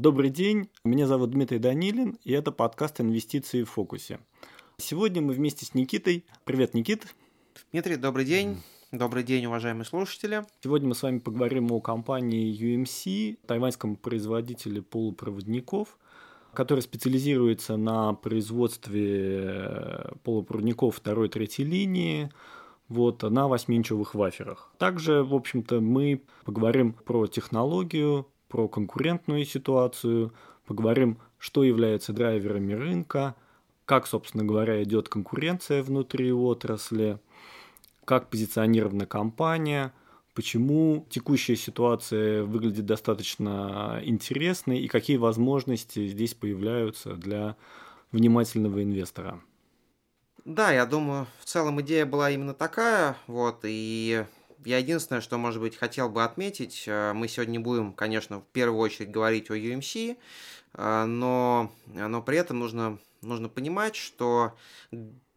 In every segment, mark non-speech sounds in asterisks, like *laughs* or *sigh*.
Добрый день, меня зовут Дмитрий Данилин, и это подкаст «Инвестиции в фокусе». Сегодня мы вместе с Никитой. Привет, Никит. Дмитрий, добрый день. Добрый день, уважаемые слушатели. Сегодня мы с вами поговорим о компании UMC, тайваньском производителе полупроводников, который специализируется на производстве полупроводников второй и третьей линии, вот, на 8-инчевых ваферах. Также, в общем-то, мы поговорим про технологию, про конкурентную ситуацию, поговорим, что является драйверами рынка, как, собственно говоря, идет конкуренция внутри отрасли, как позиционирована компания, почему текущая ситуация выглядит достаточно интересной и какие возможности здесь появляются для внимательного инвестора. Да, я думаю, в целом идея была именно такая, вот, и я единственное, что, может быть, хотел бы отметить, э, мы сегодня будем, конечно, в первую очередь говорить о UMC, э, но, но при этом нужно, нужно понимать, что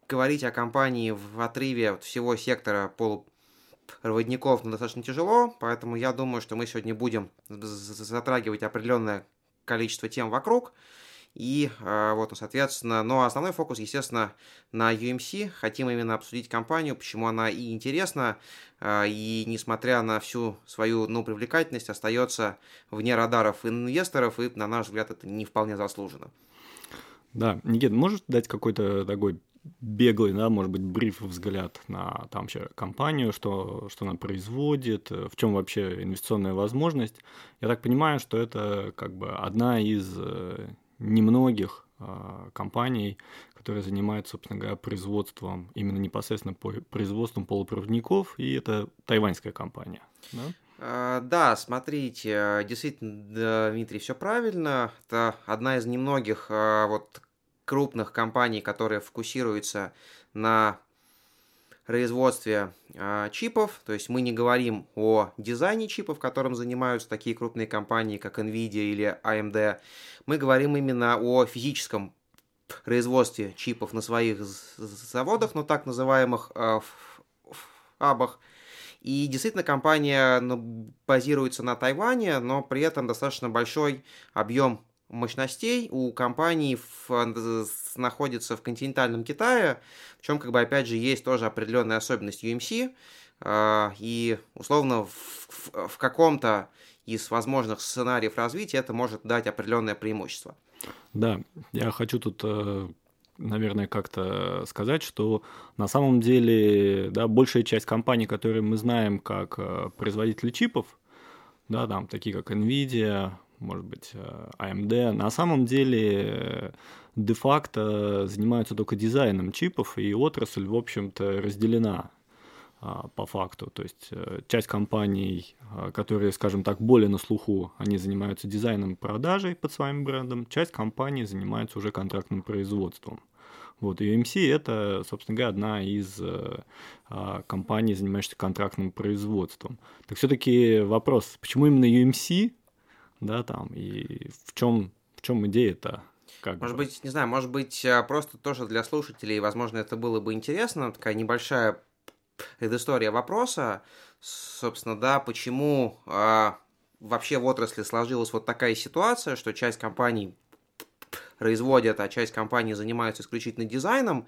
говорить о компании в отрыве от всего сектора ну, достаточно тяжело, поэтому я думаю, что мы сегодня будем затрагивать определенное количество тем вокруг, и э, вот, ну, соответственно, но основной фокус, естественно, на UMC. Хотим именно обсудить компанию, почему она и интересна, э, и несмотря на всю свою ну, привлекательность, остается вне радаров инвесторов, и, на наш взгляд, это не вполне заслуженно. Да, Никит, можешь дать какой-то такой беглый, да, может быть, бриф взгляд на там вообще компанию, что, что она производит, в чем вообще инвестиционная возможность. Я так понимаю, что это как бы одна из э, немногих э, компаний, которые занимаются, собственно говоря, производством, именно непосредственно по производством полупроводников, и это тайваньская компания. Да? А, да, смотрите, действительно, Дмитрий, все правильно. Это одна из немногих а, вот крупных компаний, которые фокусируются на производстве э, чипов, то есть мы не говорим о дизайне чипов, которым занимаются такие крупные компании, как Nvidia или AMD, мы говорим именно о физическом производстве чипов на своих заводах, ну так называемых э, фабах. И действительно компания ну, базируется на Тайване, но при этом достаточно большой объем мощностей у компаний в, находится в континентальном Китае, в чем, как бы, опять же, есть тоже определенная особенность UMC, э, и, условно, в, в, в каком-то из возможных сценариев развития это может дать определенное преимущество. Да, я хочу тут э, наверное, как-то сказать, что на самом деле да, большая часть компаний, которые мы знаем как э, производители чипов, да, там такие как Nvidia, может быть, э, AMD, на самом деле э, де-факто занимаются только дизайном чипов, и отрасль, в общем-то, разделена а, по факту. То есть э, часть компаний, которые, скажем так, более на слуху, они занимаются дизайном и продажей под своим брендом, часть компаний занимается уже контрактным производством. Вот, UMC это, собственно говоря, одна из а, компаний, занимающихся контрактным производством. Так все-таки вопрос, почему именно UMC да, там, и в чем, в чем идея-то? Как может бы? быть, не знаю, может быть, а, просто тоже для слушателей, возможно, это было бы интересно, такая небольшая предыстория вопроса, собственно, да, почему а, вообще в отрасли сложилась вот такая ситуация, что часть компаний производят, а часть компаний занимаются исключительно дизайном.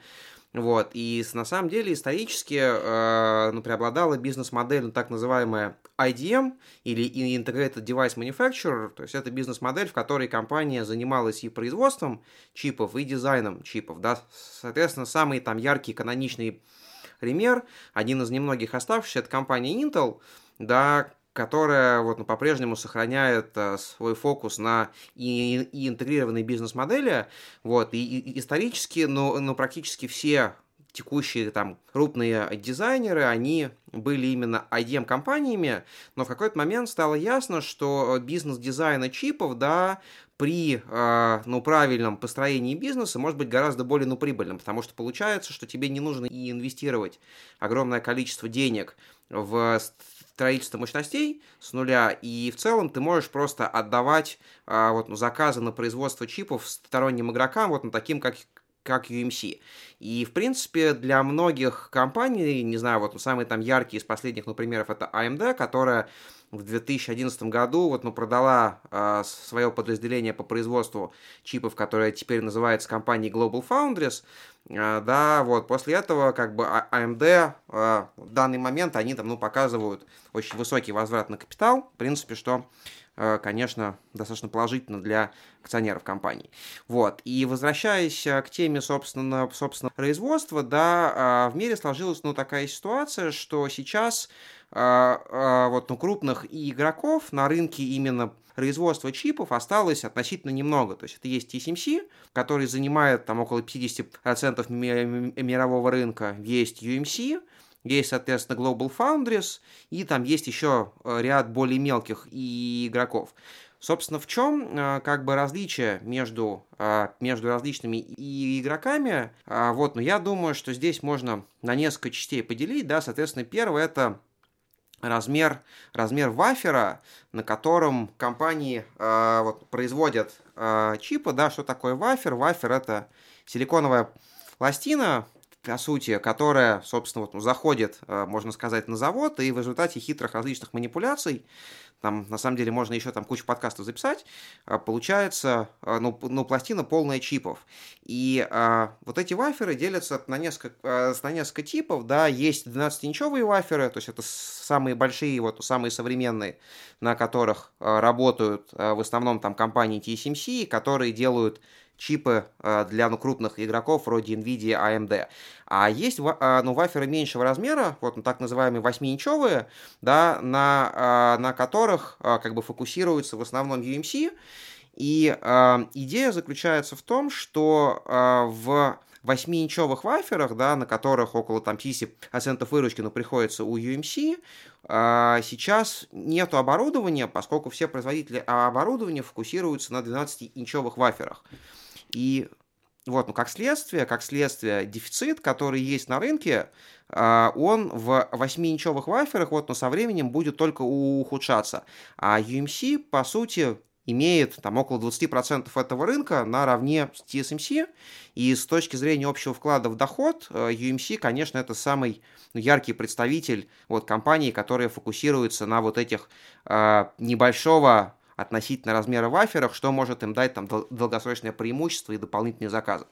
Вот. И на самом деле исторически э, ну, преобладала бизнес-модель, ну, так называемая IDM или Integrated Device Manufacturer, то есть это бизнес-модель, в которой компания занималась и производством чипов, и дизайном чипов. Да? Соответственно, самый там яркий каноничный пример, один из немногих оставшихся, это компания Intel, да, которая вот, ну, по-прежнему сохраняет а, свой фокус на и, и интегрированной бизнес-модели. Вот, и, и исторически, ну, ну, практически все текущие там крупные дизайнеры, они были именно IDM-компаниями, но в какой-то момент стало ясно, что бизнес дизайна чипов, да, при э, ну, правильном построении бизнеса может быть гораздо более ну, прибыльным, потому что получается, что тебе не нужно и инвестировать огромное количество денег в строительство мощностей с нуля, и в целом ты можешь просто отдавать а, вот, ну, заказы на производство чипов сторонним игрокам, вот ну, таким, как, как UMC. И, в принципе, для многих компаний, не знаю, вот самый там яркий из последних, ну, примеров, это AMD, которая в 2011 году вот, ну, продала э, свое подразделение по производству чипов, которое теперь называется компанией Global Foundries. Э, да, вот после этого как бы AMD э, в данный момент они там, ну, показывают очень высокий возврат на капитал. В принципе, что конечно, достаточно положительно для акционеров компании. Вот. И возвращаясь э, к теме, собственно, собственно производства, да, э, в мире сложилась, ну, такая ситуация, что сейчас вот, ну, крупных игроков на рынке именно производства чипов осталось относительно немного. То есть это есть TSMC, который занимает там около 50% мирового рынка, есть UMC, есть, соответственно, Global Foundries, и там есть еще э, ряд более мелких игроков. Собственно, в чем э, как бы различие между, э, между различными игроками? Вот, но я думаю, что здесь можно на несколько частей поделить, да, соответственно, первое это размер, размер вафера, на котором компании вот, производят чипы, да, что такое вафер? Вафер это силиконовая пластина, по сути, которая, собственно, вот, ну, заходит, э, можно сказать, на завод, и в результате хитрых различных манипуляций, там, на самом деле, можно еще там кучу подкастов записать, э, получается, э, ну, ну пластина полная чипов. И а, вот эти ваферы делятся на несколько, на несколько типов, да, есть 12-инчовые ваферы, то есть это самые большие, вот самые современные, на которых работают в основном там компании TSMC, которые делают чипы э, для ну, крупных игроков вроде NVIDIA, AMD. А есть э, ну, ваферы меньшего размера, вот ну, так называемые 8-инчовые, да, на, э, на которых как бы фокусируется в основном UMC. И э, идея заключается в том, что э, в 8-инчовых ваферах, да, на которых около там 50% выручки ну, приходится у UMC, э, сейчас нет оборудования, поскольку все производители оборудования фокусируются на 12-инчовых ваферах. И вот, ну, как следствие, как следствие, дефицит, который есть на рынке, а, он в 8-инчовых ваферах вот, но со временем будет только ухудшаться. А UMC, по сути, имеет там около 20% этого рынка наравне с TSMC, и с точки зрения общего вклада в доход, э, UMC, конечно, это самый ну, яркий представитель вот, компании, которая фокусируется на вот этих э, небольшого относительно размера ваферах, что может им дать там долгосрочное преимущество и дополнительные заказы.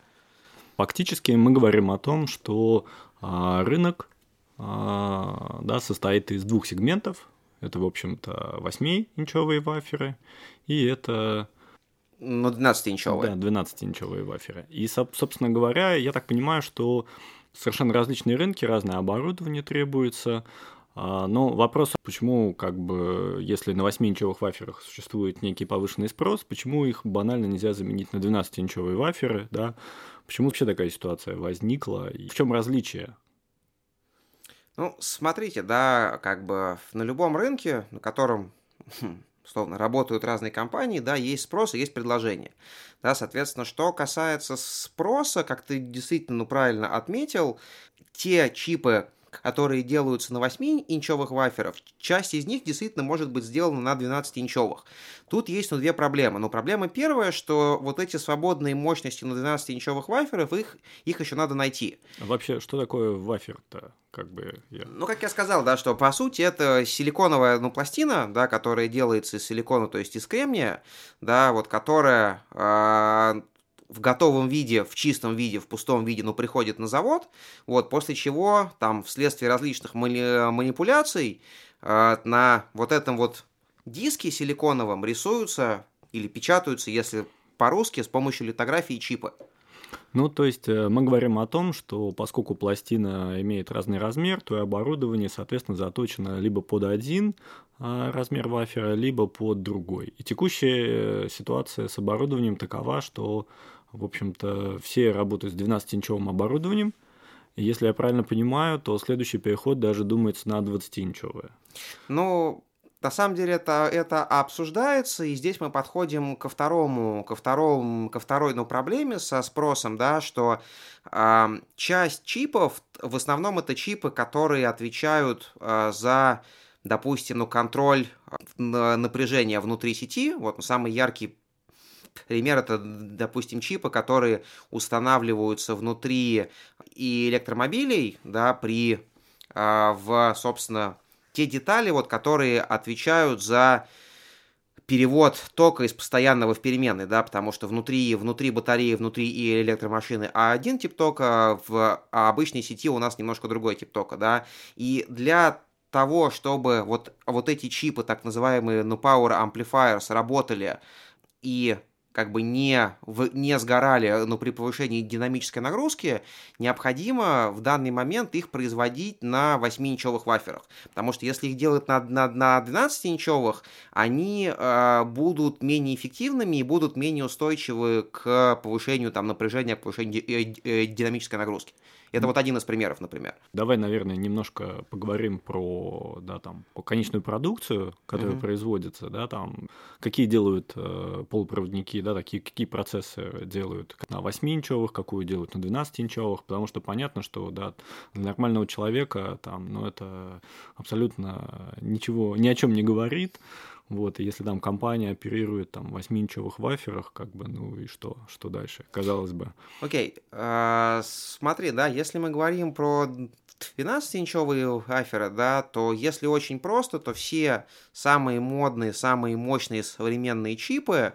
Фактически мы говорим о том, что а, рынок а, да, состоит из двух сегментов. Это, в общем-то, 8-инчовые ваферы и это... Ну, 12-инчовые. Да, 12-инчовые ваферы. И, собственно говоря, я так понимаю, что совершенно различные рынки, разное оборудование требуется, но вопрос, почему, как бы, если на 8-инчевых ваферах существует некий повышенный спрос, почему их банально нельзя заменить на 12-инчевые ваферы, да? Почему вообще такая ситуация возникла? И в чем различие? Ну, смотрите, да, как бы на любом рынке, на котором хм, условно, работают разные компании, да, есть спрос и есть предложение. Да, соответственно, что касается спроса, как ты действительно ну, правильно отметил, те чипы, которые делаются на 8-инчовых ваферах, часть из них действительно может быть сделана на 12-инчовых. Тут есть ну, две проблемы. Но проблема первая, что вот эти свободные мощности на 12-инчовых ваферах, их, их еще надо найти. А вообще, что такое вафер-то? Как бы я... Ну, как я сказал, да, что по сути это силиконовая ну, пластина, да, которая делается из силикона, то есть из кремния, да, вот которая э, в готовом виде, в чистом виде, в пустом виде, но приходит на завод, вот, после чего там вследствие различных мани- манипуляций э, на вот этом вот диске силиконовом рисуются или печатаются, если по-русски, с помощью литографии чипы. Ну, то есть э, мы говорим о том, что поскольку пластина имеет разный размер, то и оборудование, соответственно, заточено либо под один а, размер вафера, либо под другой. И текущая э, ситуация с оборудованием такова, что в общем-то, все работают с 12-инчевым оборудованием. Если я правильно понимаю, то следующий переход даже думается на 20-инчевое. Ну, на самом деле это, это обсуждается, и здесь мы подходим ко второму, ко второму, ко второй ну, проблеме со спросом, да, что э, часть чипов, в основном это чипы, которые отвечают э, за, допустим, ну, контроль напряжения внутри сети. Вот самый яркий пример это, допустим, чипы, которые устанавливаются внутри и электромобилей, да, при, а, в, собственно, те детали, вот, которые отвечают за перевод тока из постоянного в переменный, да, потому что внутри, внутри батареи, внутри и электромашины а один тип тока, в обычной сети у нас немножко другой тип тока, да, и для того, чтобы вот, вот эти чипы, так называемые no power amplifiers, работали и как бы не, в, не сгорали, но при повышении динамической нагрузки, необходимо в данный момент их производить на 8-инчевых ваферах. Потому что если их делать на, на, на 12-инчевых, они э, будут менее эффективными и будут менее устойчивы к повышению там, напряжения, к повышению ди, э, динамической нагрузки. Это вот один из примеров, например. Давай, наверное, немножко поговорим про, да, там, конечную продукцию, которая uh-huh. производится, да, там, какие делают э, полупроводники, да, такие, какие процессы делают на 8-инчевых, какую делают на 12-инчевых, потому что понятно, что, да, для нормального человека, там, ну, это абсолютно ничего, ни о чем не говорит, вот, и если там компания оперирует там 8-инчевых ваферах, как бы, ну и что, что дальше, казалось бы. Окей, okay. uh, смотри, да, если мы говорим про 12-инчевые ваферы, да, то если очень просто, то все самые модные, самые мощные современные чипы,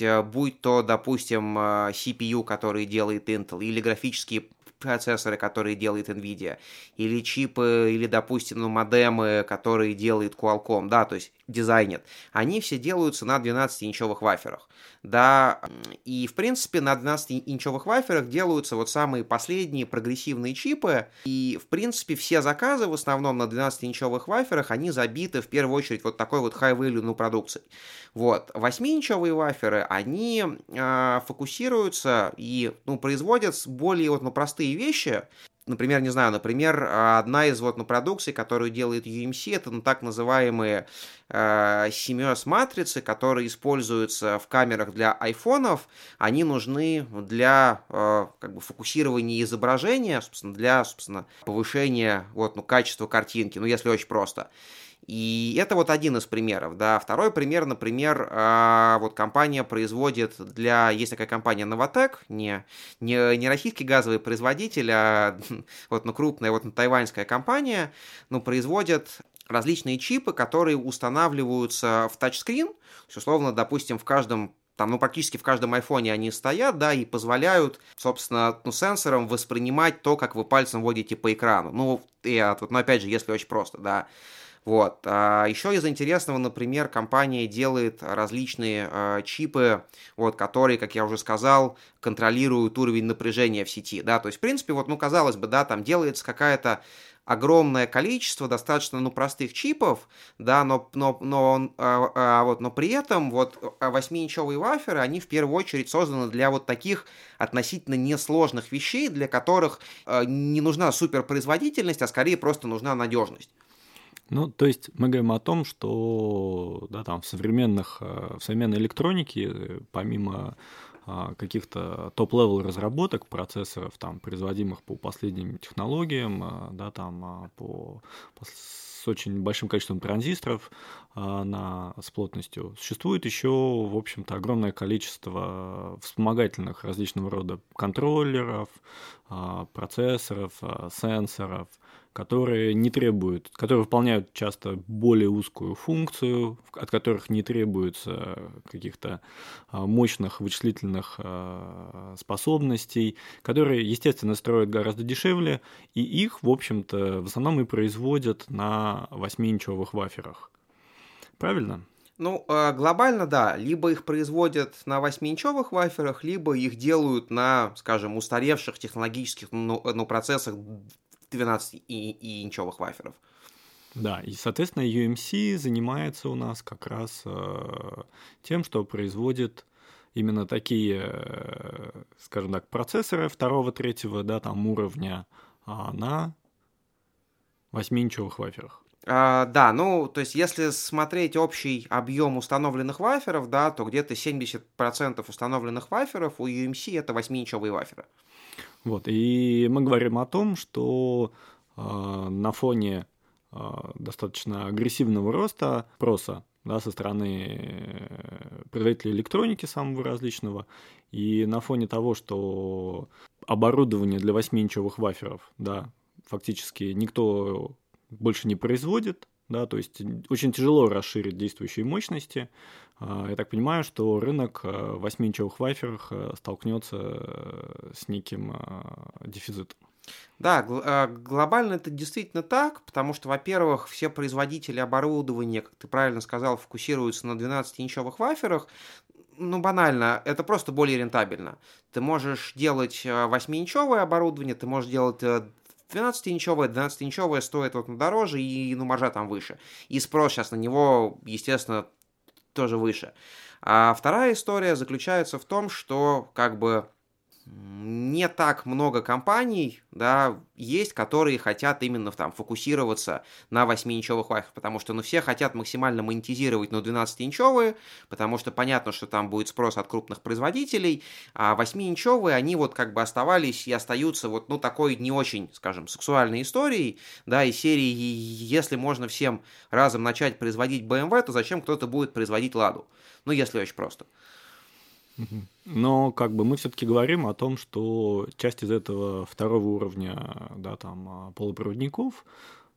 э, будь то, допустим, э, CPU, который делает Intel, или графические процессоры, которые делает NVIDIA, или чипы, или, допустим, ну, модемы, которые делает Qualcomm, да, то есть дизайнят, они все делаются на 12-инчевых ваферах, да, и, в принципе, на 12-инчевых ваферах делаются вот самые последние прогрессивные чипы, и, в принципе, все заказы в основном на 12-инчевых ваферах, они забиты, в первую очередь, вот такой вот high-value ну, продукцией. Вот, 8-инчевые ваферы, они э, фокусируются и, ну, производят более вот, ну, простые вещи, например, не знаю, например, одна из вот ну, продукций, которую делает UMC, это ну, так называемые э, матрицы, которые используются в камерах для айфонов. Они нужны для э, как бы фокусирования изображения, собственно, для собственно, повышения вот, ну, качества картинки, ну, если очень просто. И это вот один из примеров, да. Второй пример, например, а, вот компания производит для, есть такая компания Novatec, не, не, не российский газовый производитель, а *laughs* вот, ну, крупная вот тайваньская компания, ну, производит различные чипы, которые устанавливаются в тачскрин, условно, допустим, в каждом там, ну, практически в каждом айфоне они стоят, да, и позволяют, собственно, ну, сенсорам воспринимать то, как вы пальцем водите по экрану. Ну, и, вот, ну, опять же, если очень просто, да. Вот. А еще из интересного, например, компания делает различные э, чипы, вот, которые, как я уже сказал, контролируют уровень напряжения в сети, да, то есть, в принципе, вот, ну, казалось бы, да, там делается какая-то огромное количество достаточно ну, простых чипов, да, но, но, но, а, а, вот, но при этом вот 8-инчевые ваферы, они в первую очередь созданы для вот таких относительно несложных вещей, для которых э, не нужна суперпроизводительность, а скорее просто нужна надежность. Ну, то есть мы говорим о том, что да, там, в, современных, э, в современной электронике, э, помимо а, каких-то top-level разработок процессоров, там, производимых по последним технологиям, а, да, там, а, по, по, с очень большим количеством транзисторов на, с плотностью, существует еще, в общем-то, огромное количество вспомогательных различного рода контроллеров, процессоров, сенсоров, которые не требуют, которые выполняют часто более узкую функцию, от которых не требуется каких-то а, мощных вычислительных а, способностей, которые, естественно, строят гораздо дешевле, и их, в общем-то, в основном и производят на 8-инчевых ваферах. Правильно? Ну, а, глобально, да. Либо их производят на 8-инчевых ваферах, либо их делают на, скажем, устаревших технологических ну, ну, процессах 12 и, и инчевых ваферов. Да, и, соответственно, UMC занимается у нас как раз э, тем, что производит именно такие, э, скажем так, процессоры второго, третьего, да, там уровня а на 8-инчевых ваферах. А, да, ну, то есть, если смотреть общий объем установленных ваферов, да, то где-то 70% установленных ваферов у UMC это 8-инчевые ваферы. Вот, и мы говорим о том, что э, на фоне а, достаточно агрессивного роста проса да, со стороны э, производителей электроники самого различного. И на фоне того, что оборудование для 8-инчевых ваферов, да, фактически никто больше не производит, да, то есть очень тяжело расширить действующие мощности. А, я так понимаю, что рынок 8-инчевых э, ваферов э, столкнется с неким дефицитом. Да, а, глобально это действительно так, потому что, во-первых, все производители оборудования, как ты правильно сказал, фокусируются на 12-инчевых ваферах. Ну, банально, это просто более рентабельно. Ты можешь делать 8-инчевое а, оборудование, ты можешь делать 12-инчовое, 12-инчовое стоит вот дороже, и ну, маржа там выше. И спрос сейчас на него, естественно, тоже выше. А вторая история заключается в том, что как бы не так много компаний, да, есть, которые хотят именно там фокусироваться на 8-инчевых вайфах, потому что, ну, все хотят максимально монетизировать, ну, 12-инчевые, потому что понятно, что там будет спрос от крупных производителей, а 8-инчевые, они вот как бы оставались и остаются вот, ну, такой не очень, скажем, сексуальной историей, да, и серии, если можно всем разом начать производить BMW, то зачем кто-то будет производить Ладу? Ну, если очень просто. Но как бы мы все-таки говорим о том, что часть из этого второго уровня, да, там, а, полупроводников,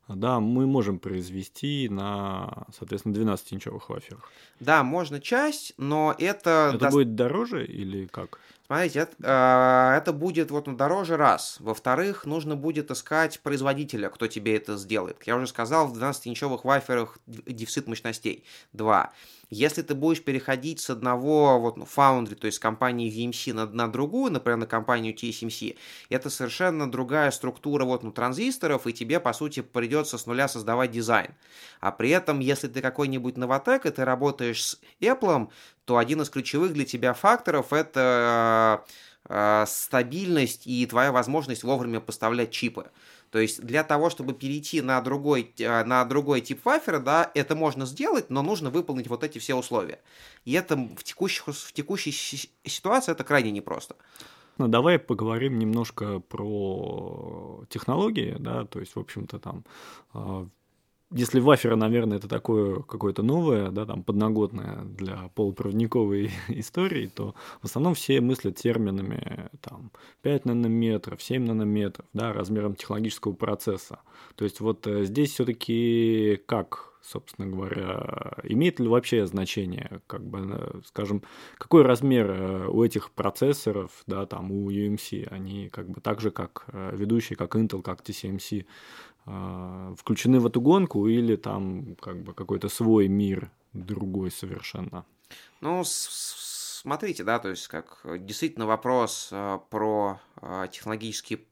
да, мы можем произвести на, соответственно, 12-инчевых ваферах. Да, можно часть, но это... Это даст... будет дороже или как? Смотрите, это, э, это будет вот ну, дороже раз. Во-вторых, нужно будет искать производителя, кто тебе это сделает. Я уже сказал, в 12-инчевых ваферах дефицит мощностей. Два. Если ты будешь переходить с одного вот, ну, Foundry, то есть компании VMC на, на другую, например, на компанию TSMC, это совершенно другая структура вот, ну, транзисторов, и тебе, по сути, придется с нуля создавать дизайн. А при этом, если ты какой-нибудь новотек, и ты работаешь с Apple, то один из ключевых для тебя факторов это э, стабильность и твоя возможность вовремя поставлять чипы. То есть для того, чтобы перейти на другой, э, на другой тип вафера, да, это можно сделать, но нужно выполнить вот эти все условия. И это в, текущих, в текущей ситуации это крайне непросто. Ну, давай поговорим немножко про технологии, да, то есть, в общем-то, там а, если вафера, наверное, это такое какое-то новое, да, там, подноготное для полупроводниковой *laughs* истории, то в основном все мыслят терминами там, 5 нанометров, 7 нанометров, да, размером технологического процесса. То есть вот э, здесь все-таки как собственно говоря, имеет ли вообще значение, как бы, э, скажем, какой размер э, у этих процессоров, да, там, у UMC, они как бы так же, как ведущие, как Intel, как TSMC, включены в эту гонку или там как бы какой-то свой мир другой совершенно? Ну, смотрите, да, то есть как действительно вопрос а, про а, технологический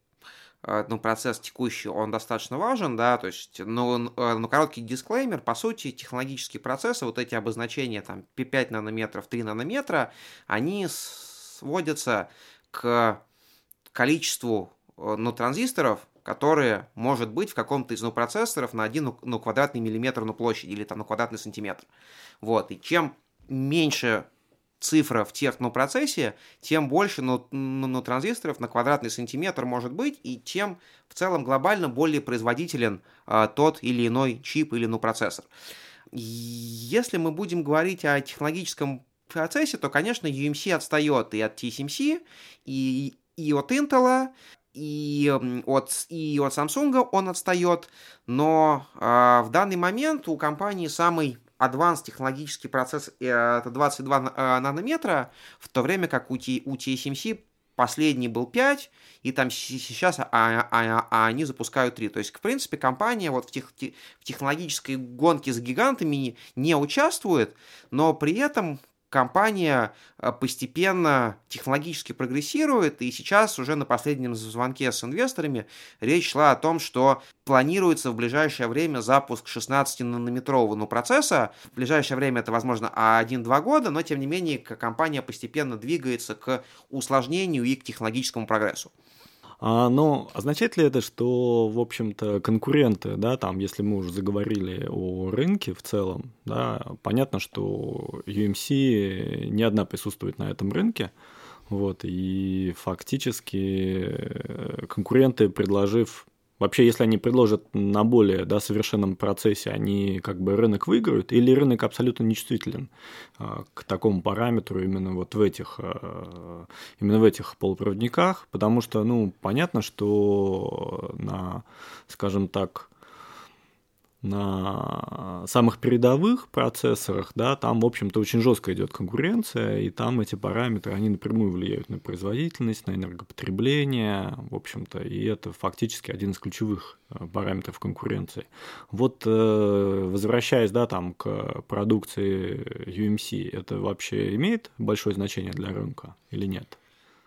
ну, процесс текущий, он достаточно важен, да, то есть, ну, ну, короткий дисклеймер, по сути, технологические процессы, вот эти обозначения, там, 5 нанометров, 3 нанометра, они сводятся к количеству, ну, транзисторов, которые может быть в каком-то из ну, процессоров на один ну, ну, квадратный миллиметр на площади или там на квадратный сантиметр. Вот. И чем меньше цифра в технопроцессе, тем больше ну, ну, ну, транзисторов на квадратный сантиметр может быть, и тем в целом глобально более производителен а, тот или иной чип или ну, процессор. Если мы будем говорить о технологическом процессе, то, конечно, UMC отстает и от TSMC, и, и от Intel, и от, и от Samsung он отстает, но э, в данный момент у компании самый advanced технологический процесс э, это 22 э, нанометра, в то время как у, у TSMC последний был 5, и там сейчас а, а, а, а они запускают 3. То есть, в принципе, компания вот в, тех, в технологической гонке с гигантами не участвует, но при этом компания э, постепенно технологически прогрессирует, и сейчас уже на последнем звонке с инвесторами речь шла о том, что планируется в ближайшее время запуск 16-нанометрового процесса. В ближайшее время это, возможно, 1-2 года, но, тем не менее, компания постепенно двигается к усложнению и к технологическому прогрессу. А, ну, означает ли это, что, в общем-то, конкуренты, да, там, если мы уже заговорили о рынке в целом, да, понятно, что UMC не одна присутствует на этом рынке, вот, и фактически э, конкуренты, предложив Вообще, если они предложат на более да, совершенном процессе, они как бы рынок выиграют, или рынок абсолютно нечувствителен а, к такому параметру именно вот в этих, а, именно в этих полупроводниках, потому что, ну, понятно, что на, скажем так, на самых передовых процессорах, да, там, в общем-то, очень жестко идет конкуренция, и там эти параметры, они напрямую влияют на производительность, на энергопотребление, в общем-то, и это фактически один из ключевых э, параметров конкуренции. Вот э, возвращаясь, да, там, к продукции UMC, это вообще имеет большое значение для рынка или нет?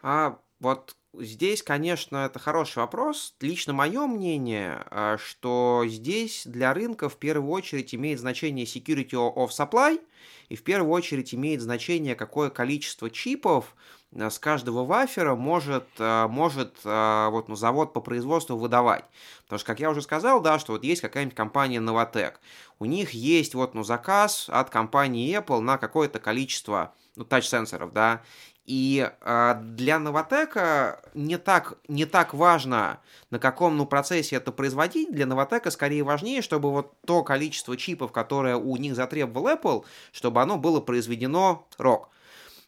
А вот Здесь, конечно, это хороший вопрос. Лично мое мнение, а, что здесь для рынка в первую очередь имеет значение security of supply, и в первую очередь имеет значение, какое количество чипов а, с каждого вафера может, а, может вот, ну, завод по производству выдавать. Потому что, как я уже сказал, да, что вот есть какая-нибудь компания Novatec. У них есть вот, ну, заказ от компании Apple на какое-то количество ну, тач-сенсоров, да, и э, для Новотека не так, не так важно, на каком ну, процессе это производить. Для Новотека скорее важнее, чтобы вот то количество чипов, которое у них затребовал Apple, чтобы оно было произведено рок.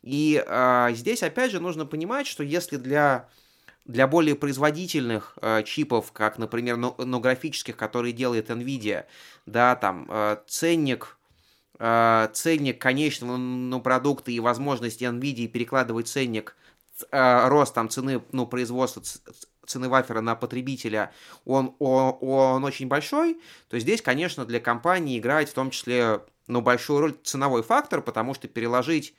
И э, здесь опять же нужно понимать, что если для для более производительных э, чипов, как, например, ну, ну, графических, которые делает Nvidia, да, там э, ценник ценник конечного ну, продукта и возможности NVIDIA перекладывать ценник, э, рост там цены ну, производства цены вафера на потребителя, он, он, он очень большой, то здесь, конечно, для компании играет в том числе ну, большую роль ценовой фактор, потому что переложить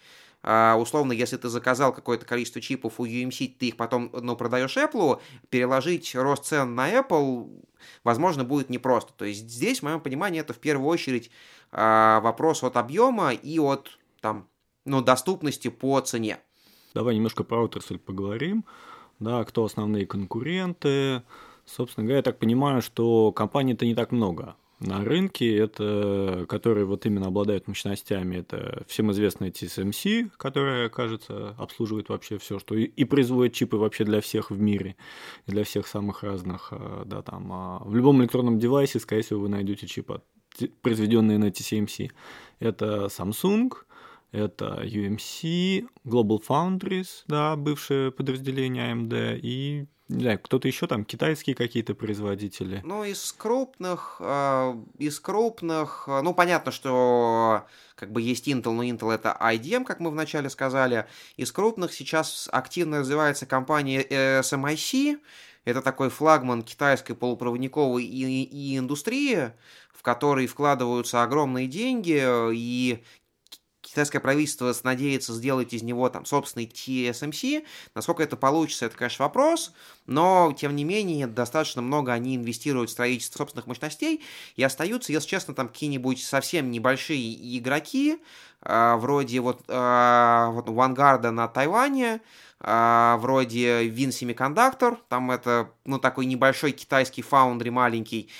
условно, если ты заказал какое-то количество чипов у UMC, ты их потом ну, продаешь Apple, переложить рост цен на Apple, возможно, будет непросто. То есть здесь, в моем понимании, это в первую очередь а, вопрос от объема и от там, ну, доступности по цене. Давай немножко про отрасль поговорим. Да, кто основные конкуренты. Собственно говоря, я так понимаю, что компаний-то не так много на рынке, это, которые вот именно обладают мощностями, это всем известная TSMC, которая, кажется, обслуживает вообще все, что и, и производит чипы вообще для всех в мире, для всех самых разных, а, да, там, а, в любом электронном девайсе, скорее всего, вы найдете чипы произведенные на TSMC. Это Samsung, это UMC, Global Foundries, да, бывшее подразделение AMD, и знаю, кто-то еще там, китайские какие-то производители. Ну, из крупных, э, из крупных, э, ну, понятно, что как бы есть Intel, но Intel это IDM, как мы вначале сказали. Из крупных сейчас активно развивается компания SMIC, это такой флагман китайской полупроводниковой и, и индустрии, в которой вкладываются огромные деньги, и китайское правительство надеется сделать из него там собственный TSMC. Насколько это получится, это, конечно, вопрос, но, тем не менее, достаточно много они инвестируют в строительство собственных мощностей, и остаются, если честно, там какие-нибудь совсем небольшие игроки, э, вроде вот, э, вот Vanguard на Тайване, э, вроде Win Semiconductor, там это, ну, такой небольшой китайский фаундри маленький,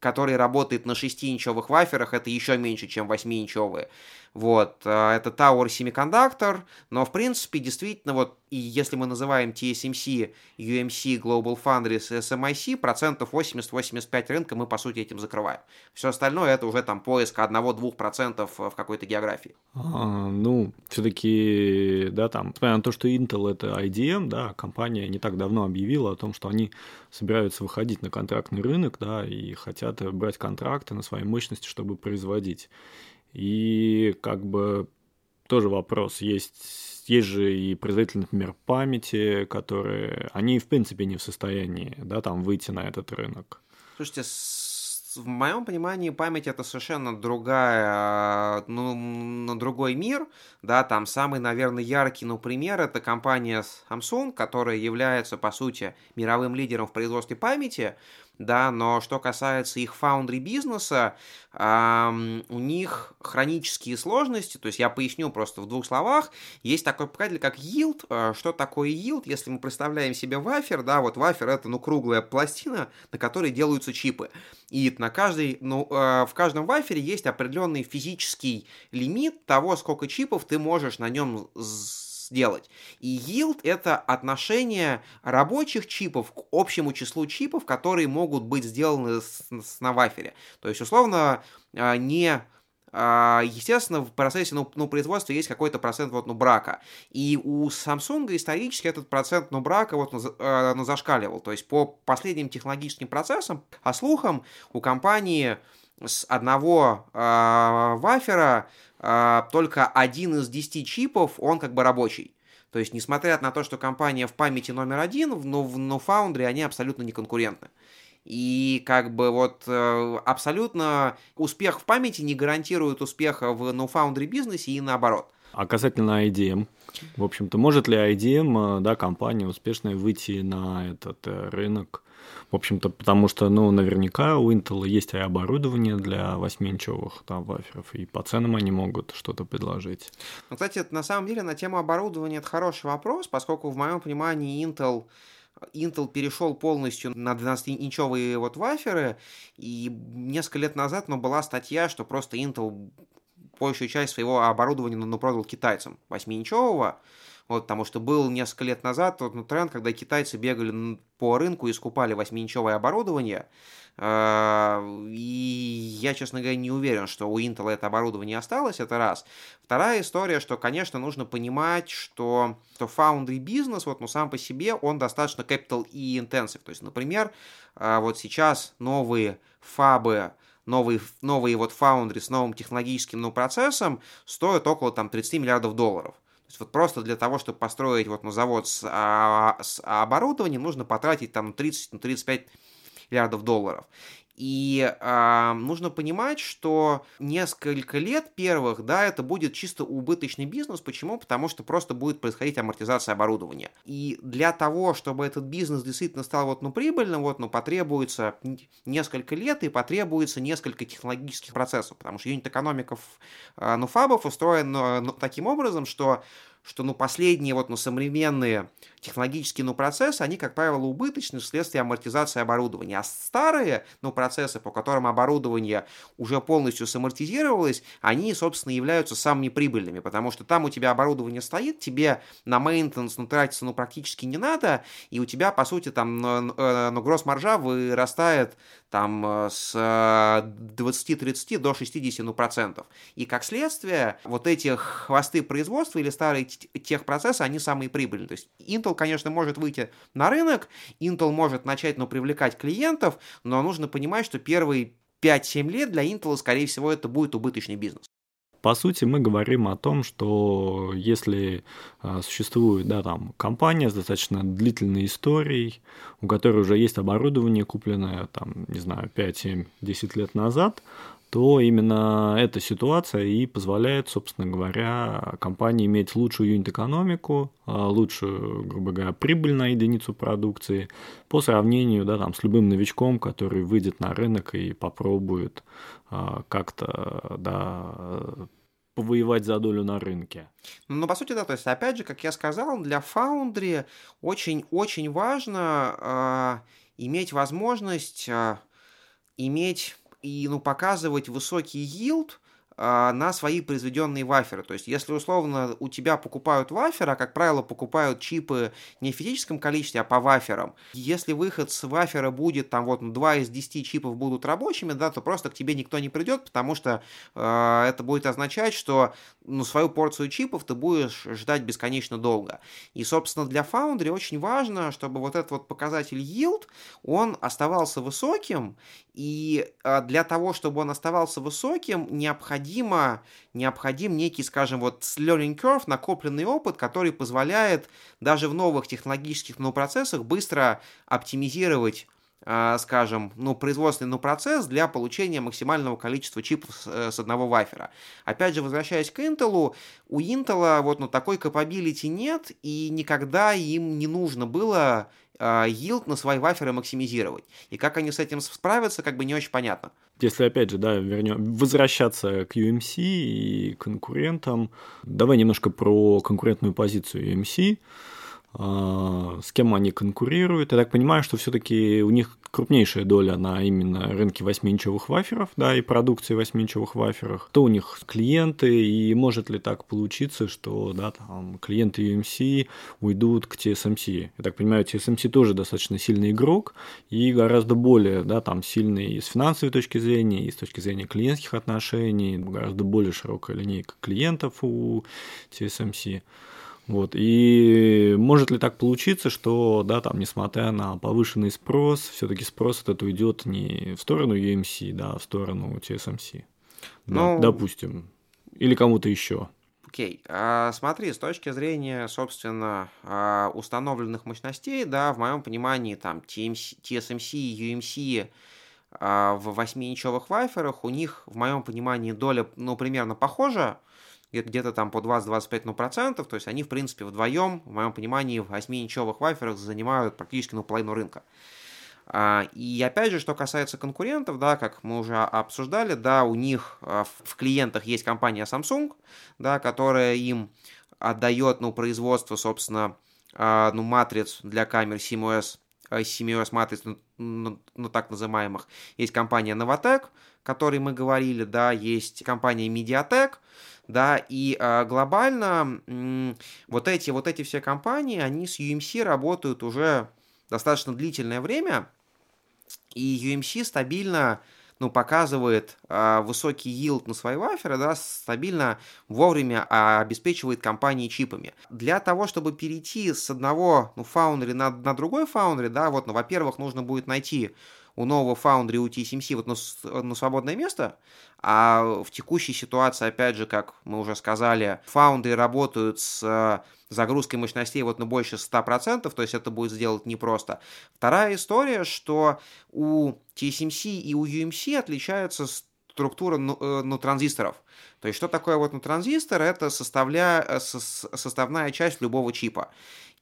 который работает на 6-инчовых ваферах, это еще меньше, чем 8-инчовые. Вот, э, это Tower Semiconductor, но, в принципе, действительно, вот, и если мы называем TSMC, UMC, Global Foundries, SMIC, процентов 80-85 рынка мы, по сути, этим закрываем. Все остальное это уже там поиск 1-2% в какой-то географии. А, ну, все-таки, да, там, несмотря на то, что Intel это IDM, да, компания не так давно объявила о том, что они собираются выходить на контрактный рынок, да, и хотят брать контракты на свои мощности, чтобы производить. И как бы тоже вопрос. Есть, есть же и производители, например, памяти, которые, они в принципе не в состоянии, да, там выйти на этот рынок. Слушайте, в моем понимании память это совершенно другая, ну, на другой мир, да, там самый, наверное, яркий, ну, пример это компания Samsung, которая является, по сути, мировым лидером в производстве памяти, да, но что касается их фаундри бизнеса, э, у них хронические сложности, то есть я поясню просто в двух словах, есть такой показатель, как yield, э, что такое yield, если мы представляем себе вафер, да, вот вафер это, ну, круглая пластина, на которой делаются чипы, и на каждой, ну, э, в каждом вафере есть определенный физический лимит того, сколько чипов ты можешь на нем сделать. И yield — это отношение рабочих чипов к общему числу чипов, которые могут быть сделаны с, с, на вафере. То есть, условно, а, не а, естественно, в процессе ну, ну, производства есть какой-то процент вот, ну, брака. И у Samsung исторически этот процент ну, брака вот, ну, э, ну, зашкаливал. То есть по последним технологическим процессам, по слухам, у компании с одного э, вафера только один из десяти чипов, он как бы рабочий. То есть, несмотря на то, что компания в памяти номер один, но в no Foundry они абсолютно не конкурентны. И как бы вот э, абсолютно успех в памяти не гарантирует успеха в no Foundry бизнесе и наоборот. А касательно IDM, в общем-то, может ли IDM, э, да, компания успешная выйти на этот э, рынок? В общем-то, потому что, ну, наверняка у Intel есть и оборудование для 8-инчевых там ваферов, и по ценам они могут что-то предложить. Ну, кстати, на самом деле на тему оборудования это хороший вопрос, поскольку в моем понимании Intel Intel перешел полностью на 12-инчевые вот ваферы, и несколько лет назад ну, была статья, что просто Intel большую часть своего оборудования ну, продал китайцам 8-инчевого, вот, потому что был несколько лет назад вот, ну, тренд, когда китайцы бегали по рынку и скупали 8-инчевое оборудование, а, и я, честно говоря, не уверен, что у Intel это оборудование осталось, это раз. Вторая история, что, конечно, нужно понимать, что, что foundry бизнес, вот, ну, сам по себе, он достаточно capital и intensive. То есть, например, а, вот сейчас новые фабы, новые, новые вот foundry с новым технологическим ну, процессом стоят около там 30 миллиардов долларов. То есть вот просто для того, чтобы построить вот, ну, завод с, а, с оборудованием, нужно потратить там 30-35 миллиардов долларов. И э, нужно понимать, что несколько лет первых, да, это будет чисто убыточный бизнес. Почему? Потому что просто будет происходить амортизация оборудования. И для того, чтобы этот бизнес действительно стал вот, ну, прибыльным, вот, ну, потребуется несколько лет и потребуется несколько технологических процессов, потому что юнит-экономика э, ну, фабов устроена ну, таким образом, что что ну, последние вот, ну, современные технологические ну, процессы, они, как правило, убыточны вследствие амортизации оборудования. А старые ну, процессы, по которым оборудование уже полностью самортизировалось, они, собственно, являются самыми прибыльными, потому что там у тебя оборудование стоит, тебе на maintenance ну, тратиться ну, практически не надо, и у тебя, по сути, там ну, ну, гросс-маржа вырастает там э, с 20-30 э, до 60 ну, процентов. И как следствие, вот эти хвосты производства или старые техпроцессы, они самые прибыльные. То есть Intel, конечно, может выйти на рынок, Intel может начать ну, привлекать клиентов, но нужно понимать, что первые 5-7 лет для Intel, скорее всего, это будет убыточный бизнес. По сути, мы говорим о том, что если э, существует да, там, компания с достаточно длительной историей, у которой уже есть оборудование, купленное, там, не знаю, 5, 7, 10 лет назад, то именно эта ситуация и позволяет, собственно говоря, компании иметь лучшую юнит-экономику, а, лучшую, грубо говоря, прибыль на единицу продукции по сравнению да, там, с любым новичком, который выйдет на рынок и попробует а, как-то да, повоевать за долю на рынке. Ну, по сути, да, то есть, опять же, как я сказал, для Foundry очень-очень важно э, иметь возможность э, иметь и ну, показывать высокий yield а, на свои произведенные ваферы. То есть, если условно у тебя покупают вафер, а как правило покупают чипы не в физическом количестве, а по ваферам, если выход с вафера будет, там вот 2 из 10 чипов будут рабочими, да, то просто к тебе никто не придет, потому что э, это будет означать, что ну, свою порцию чипов ты будешь ждать бесконечно долго. И, собственно, для Foundry очень важно, чтобы вот этот вот показатель yield, он оставался высоким, и э, для того, чтобы он оставался высоким, необходимо, необходим некий, скажем, вот learning curve, накопленный опыт, который позволяет даже в новых технологических ну, процессах быстро оптимизировать а, скажем, ну, производственный ну, процесс для получения максимального количества чипов с, э, с одного вафера. Опять же, возвращаясь к Intel, у Intel вот ну, такой capability нет, и никогда им не нужно было yield на свои ваферы максимизировать. И как они с этим справятся, как бы не очень понятно. Если опять же, да, вернем, возвращаться к UMC и конкурентам, давай немножко про конкурентную позицию UMC. А, с кем они конкурируют. Я так понимаю, что все-таки у них крупнейшая доля на именно рынке 8-инчевых ваферов, да, и продукции 8-инчевых ваферов. То у них клиенты, и может ли так получиться, что, да, там, клиенты UMC уйдут к TSMC. Я так понимаю, TSMC тоже достаточно сильный игрок и гораздо более, да, там, сильный и с финансовой точки зрения, и с точки зрения клиентских отношений, гораздо более широкая линейка клиентов у TSMC. Вот. И может ли так получиться, что, да, там, несмотря на повышенный спрос, все-таки спрос этот уйдет не в сторону UMC, да, а в сторону TSMC. Ну, да, допустим. Или кому-то еще. Окей, okay. а, смотри, с точки зрения, собственно, а, установленных мощностей, да, в моем понимании, там, TMC, TSMC и UMC а, в 8-инчевых вайферах, у них, в моем понимании, доля, ну, примерно похожа, где-то там по 20-25 ну, процентов, то есть они, в принципе, вдвоем, в моем понимании, в 8-инчевых ваферах занимают практически ну, половину рынка. А, и опять же, что касается конкурентов, да, как мы уже обсуждали, да, у них а, в клиентах есть компания Samsung, да, которая им отдает, ну, производство, собственно, а, ну, матриц для камер CMOS, CMOS матриц, ну, ну, ну, так называемых. Есть компания Novatec, о которой мы говорили, да, есть компания Mediatek, да, и э, глобально э, вот эти вот эти все компании, они с UMC работают уже достаточно длительное время, и UMC стабильно ну, показывает э, высокий yield на свои ваферы, да, стабильно вовремя э, обеспечивает компании чипами. Для того, чтобы перейти с одного ну, фаундри на, на другой фаундри, да, вот, ну, во-первых, нужно будет найти у нового Foundry, у TSMC вот на, на свободное место, а в текущей ситуации, опять же, как мы уже сказали, Foundry работают с э, загрузкой мощностей вот на больше 100%, то есть это будет сделать непросто. Вторая история, что у TSMC и у UMC отличается структура ну, э, ну, транзисторов. То есть, что такое вот ну, транзистор? Это составля... Э, составная часть любого чипа.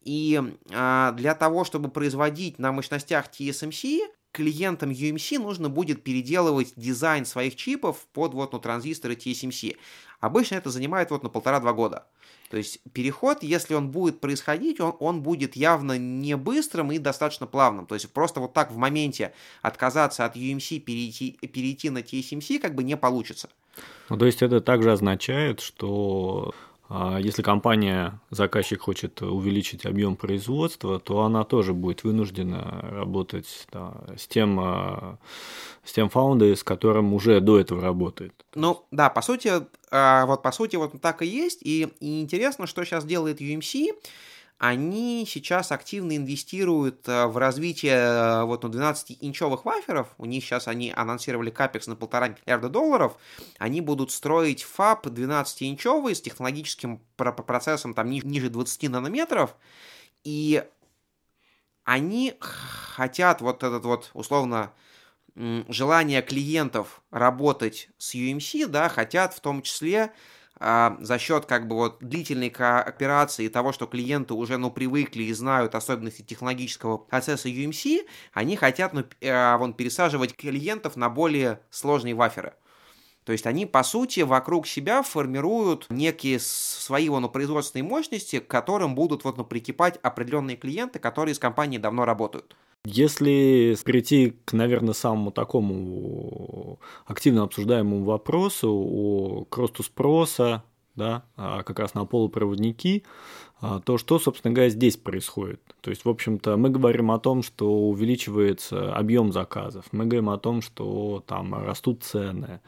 И а, для того, чтобы производить на мощностях TSMC, клиентам UMC нужно будет переделывать дизайн своих чипов под вот, ну, транзисторы TSMC. Обычно это занимает вот на полтора-два года. То есть переход, если он будет происходить, он, он будет явно не быстрым и достаточно плавным. То есть просто вот так в моменте отказаться от UMC, перейти, перейти на TSMC как бы не получится. Ну, то есть это также означает, что если компания, заказчик хочет увеличить объем производства, то она тоже будет вынуждена работать да, с тем, а, с тем фаундой, с которым уже до этого работает. Ну да, по сути, а, вот по сути вот так и есть. И, и интересно, что сейчас делает UMC они сейчас активно инвестируют э, в развитие э, вот ну, 12-инчевых ваферов. У них сейчас они анонсировали капекс на полтора миллиарда долларов. Они будут строить фаб 12-инчевый с технологическим процессом там ниже 20 нанометров. И они хотят вот этот вот условно желание клиентов работать с UMC, да, хотят в том числе за счет как бы вот длительной кооперации и того, что клиенты уже ну привыкли и знают особенности технологического процесса UMC, они хотят ну, э, вон, пересаживать клиентов на более сложные ваферы. То есть они, по сути, вокруг себя формируют некие свои ну, производственные мощности, к которым будут вот, ну, прикипать определенные клиенты, которые с компанией давно работают. Если прийти к, наверное, самому такому активно обсуждаемому вопросу о к росту спроса, да, а как раз на полупроводники, а, то что, собственно говоря, здесь происходит? То есть, в общем-то, мы говорим о том, что увеличивается объем заказов, мы говорим о том, что там растут цены.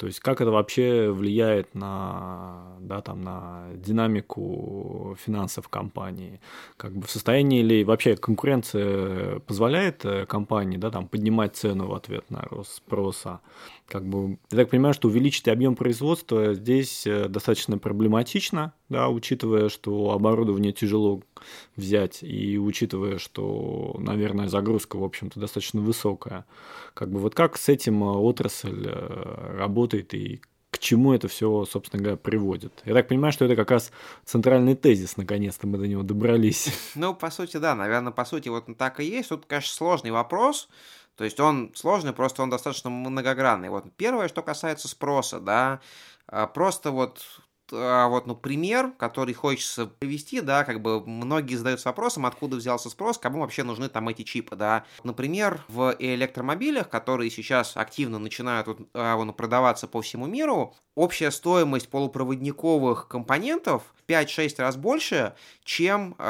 То есть, как это вообще влияет на, да, там, на динамику финансов компании? Как бы в состоянии ли вообще конкуренция позволяет э, компании да, там, поднимать цену в ответ на рост спроса? Как бы, я так понимаю, что увеличить объем производства здесь э, достаточно проблематично, да, учитывая, что оборудование тяжело взять и учитывая, что, наверное, загрузка, в общем-то, достаточно высокая. Как бы вот как с этим э, отрасль э, работает и к чему это все, собственно говоря, приводит. Я так понимаю, что это как раз центральный тезис, наконец-то мы до него добрались. *laughs* Ну, по сути, да, наверное, по сути, вот так и есть. Тут, конечно, сложный вопрос, то есть он сложный, просто он достаточно многогранный. Вот первое, что касается спроса, да, а, просто вот вот, ну, пример, который хочется привести, да, как бы многие задаются вопросом, откуда взялся спрос, кому вообще нужны там эти чипы, да. Например, в электромобилях, которые сейчас активно начинают вот, а, ну, продаваться по всему миру, общая стоимость полупроводниковых компонентов 5-6 раз больше, чем э,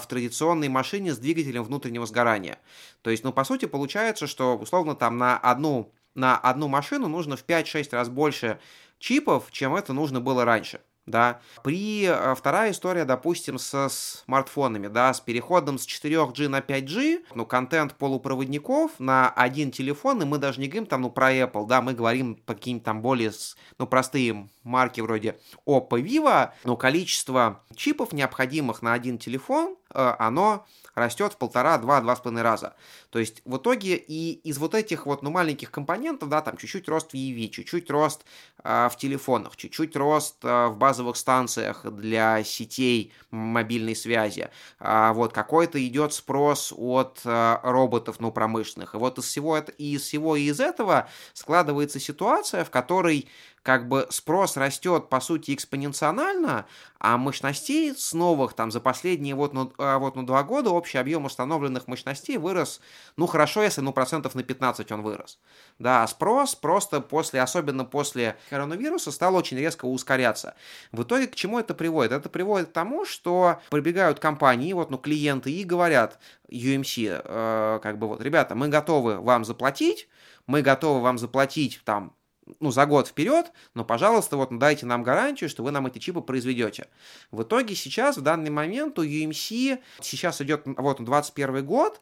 в традиционной машине с двигателем внутреннего сгорания. То есть, ну, по сути, получается, что, условно, там на одну, на одну машину нужно в 5-6 раз больше чипов, чем это нужно было раньше да. При э, вторая история, допустим, со смартфонами, да, с переходом с 4G на 5G, ну, контент полупроводников на один телефон, и мы даже не говорим там, ну, про Apple, да, мы говорим по каким-то там более, ну, простые марки вроде Oppo, Vivo, но количество чипов, необходимых на один телефон, э, оно растет в полтора, два, два с половиной раза. То есть в итоге и из вот этих вот ну, маленьких компонентов, да, там чуть-чуть рост в EV, чуть-чуть рост э, в телефонах, чуть-чуть рост э, в базовых станциях для сетей мобильной связи, э, вот какой-то идет спрос от э, роботов, ну, промышленных. И вот из всего, это, из всего из этого складывается ситуация, в которой как бы спрос растет, по сути, экспоненциально, а мощностей с новых, там, за последние вот, ну, а, вот, ну, два года общий объем установленных мощностей вырос, ну, хорошо, если, ну, процентов на 15 он вырос. Да, а спрос просто после, особенно после коронавируса, стал очень резко ускоряться. В итоге к чему это приводит? Это приводит к тому, что прибегают компании, вот, ну, клиенты и говорят UMC, э, как бы вот, ребята, мы готовы вам заплатить, мы готовы вам заплатить там ну, за год вперед, но, пожалуйста, вот дайте нам гарантию, что вы нам эти чипы произведете. В итоге сейчас, в данный момент у UMC, сейчас идет вот 21 год,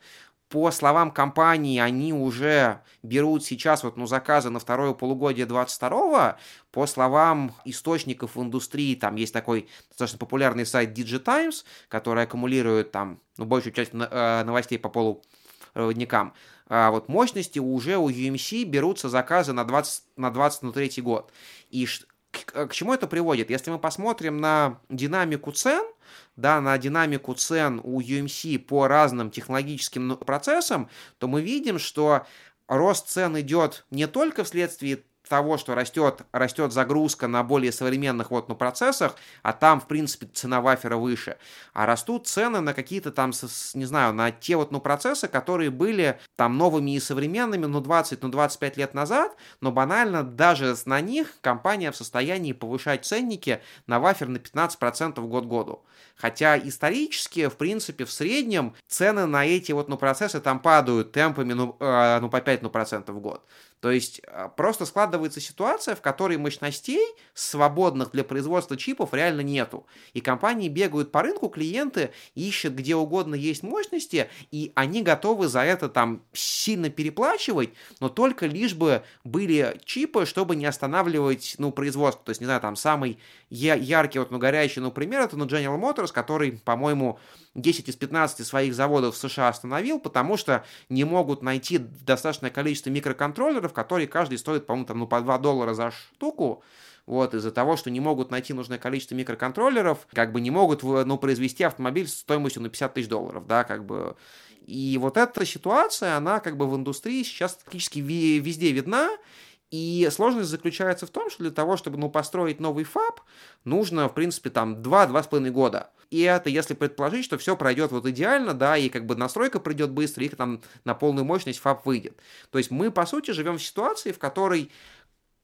по словам компании, они уже берут сейчас вот, ну, заказы на второе полугодие 22 По словам источников в индустрии, там есть такой достаточно популярный сайт DigiTimes, который аккумулирует там ну, большую часть э, новостей по полупроводникам а вот мощности уже у UMC берутся заказы на 20 на 20 на третий год. И к, к чему это приводит? Если мы посмотрим на динамику цен, да, на динамику цен у UMC по разным технологическим ну, процессам, то мы видим, что рост цен идет не только вследствие того, что растет, растет загрузка на более современных вот, ну, процессах, а там, в принципе, цена вафера выше, а растут цены на какие-то там, не знаю, на те вот, ну, процессы, которые были там новыми и современными, ну, 20, ну, 25 лет назад, но банально даже на них компания в состоянии повышать ценники на вафер на 15% год году. Хотя исторически, в принципе, в среднем цены на эти вот, ну, процессы там падают темпами, ну, э, ну по 5 ну, процентов в год. То есть а, просто складывается ситуация, в которой мощностей, свободных для производства чипов, реально нету. И компании бегают по рынку, клиенты ищут где угодно есть мощности, и они готовы за это там сильно переплачивать, но только лишь бы были чипы, чтобы не останавливать, ну, производство. То есть, не знаю, там самый яркий, вот, ну, горячий, ну, пример, это, ну, General Motors, который, по-моему, 10 из 15 своих заводов в США остановил, потому что не могут найти достаточное количество микроконтроллеров, которые каждый стоит, по-моему, там, ну, по 2 доллара за штуку, вот, из-за того, что не могут найти нужное количество микроконтроллеров, как бы не могут, ну, произвести автомобиль стоимостью на 50 тысяч долларов, да, как бы. И вот эта ситуация, она как бы в индустрии сейчас практически везде видна, и сложность заключается в том, что для того, чтобы ну, построить новый фаб, нужно, в принципе, там 2-2,5 года. И это если предположить, что все пройдет вот идеально, да, и как бы настройка придет быстро, и там на полную мощность фаб выйдет. То есть мы, по сути, живем в ситуации, в которой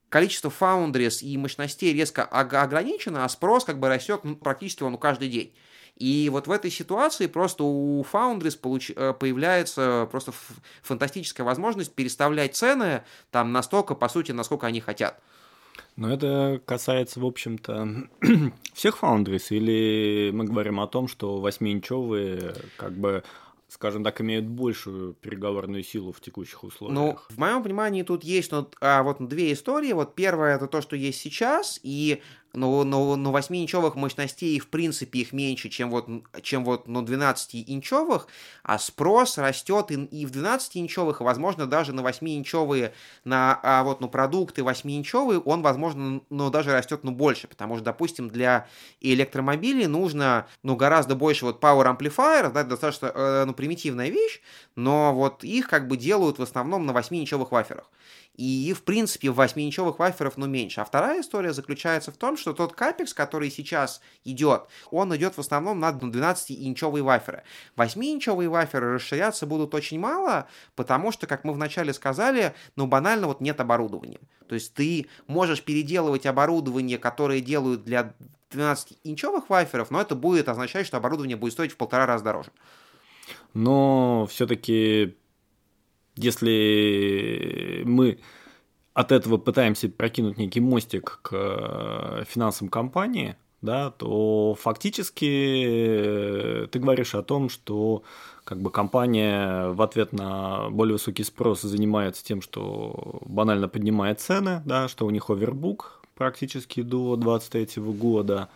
количество foundries и мощностей резко ограничено, а спрос как бы растет ну, практически он каждый день. И вот в этой ситуации просто у Foundries получ... Э, появляется просто фантастическая возможность переставлять цены там настолько, по сути, насколько они хотят. Но это касается, в общем-то, *clears throat* всех Foundries, или мы говорим о том, что 8-инчовые как бы скажем так, имеют большую переговорную силу в текущих условиях? Ну, в моем понимании тут есть ну, а, вот две истории. Вот первая это то, что есть сейчас, и но, но, но 8-инчовых мощностей, в принципе, их меньше, чем вот, чем вот ну, 12-инчовых, а спрос растет и, и в 12-инчовых, возможно, даже на 8-инчовые, на а вот, ну, продукты 8-инчовые, он, возможно, ну, даже растет, ну, больше, потому что, допустим, для электромобилей нужно, ну, гораздо больше вот power amplifier, да, достаточно, э, ну, примитивная вещь, но вот их как бы делают в основном на 8-инчовых ваферах. И, в принципе, 8-инчевых ваферов, ну, меньше. А вторая история заключается в том, что тот капекс, который сейчас идет, он идет в основном на 12-инчевые ваферы. 8-инчевые ваферы расширяться будут очень мало, потому что, как мы вначале сказали, ну, банально вот нет оборудования. То есть ты можешь переделывать оборудование, которое делают для 12-инчевых ваферов, но это будет означать, что оборудование будет стоить в полтора раза дороже. Но все-таки, если мы от этого пытаемся прокинуть некий мостик к э, финансам компании, да, то фактически э, ты говоришь о том, что как бы компания в ответ на более высокий спрос занимается тем, что банально поднимает цены, да, что у них овербук практически до 2023 года.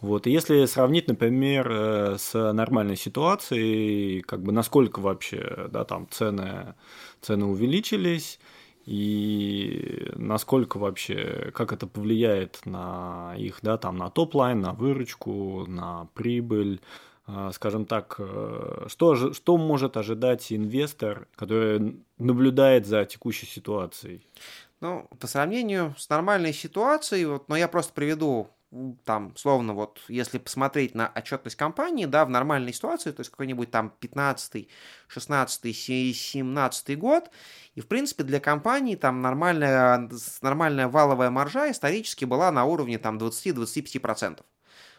Вот. И если сравнить, например, э, с нормальной ситуацией, как бы насколько вообще да, там цены, цены увеличились, и насколько вообще, как это повлияет на их, да, там, на top line, на выручку, на прибыль, а, скажем так, э, что, что может ожидать инвестор, который наблюдает за текущей ситуацией? Ну, по сравнению с нормальной ситуацией, вот, но я просто приведу там, словно вот, если посмотреть на отчетность компании, да, в нормальной ситуации, то есть какой-нибудь там 15 16 17 год, и, в принципе, для компании там нормальная, нормальная валовая маржа исторически была на уровне там 20-25%.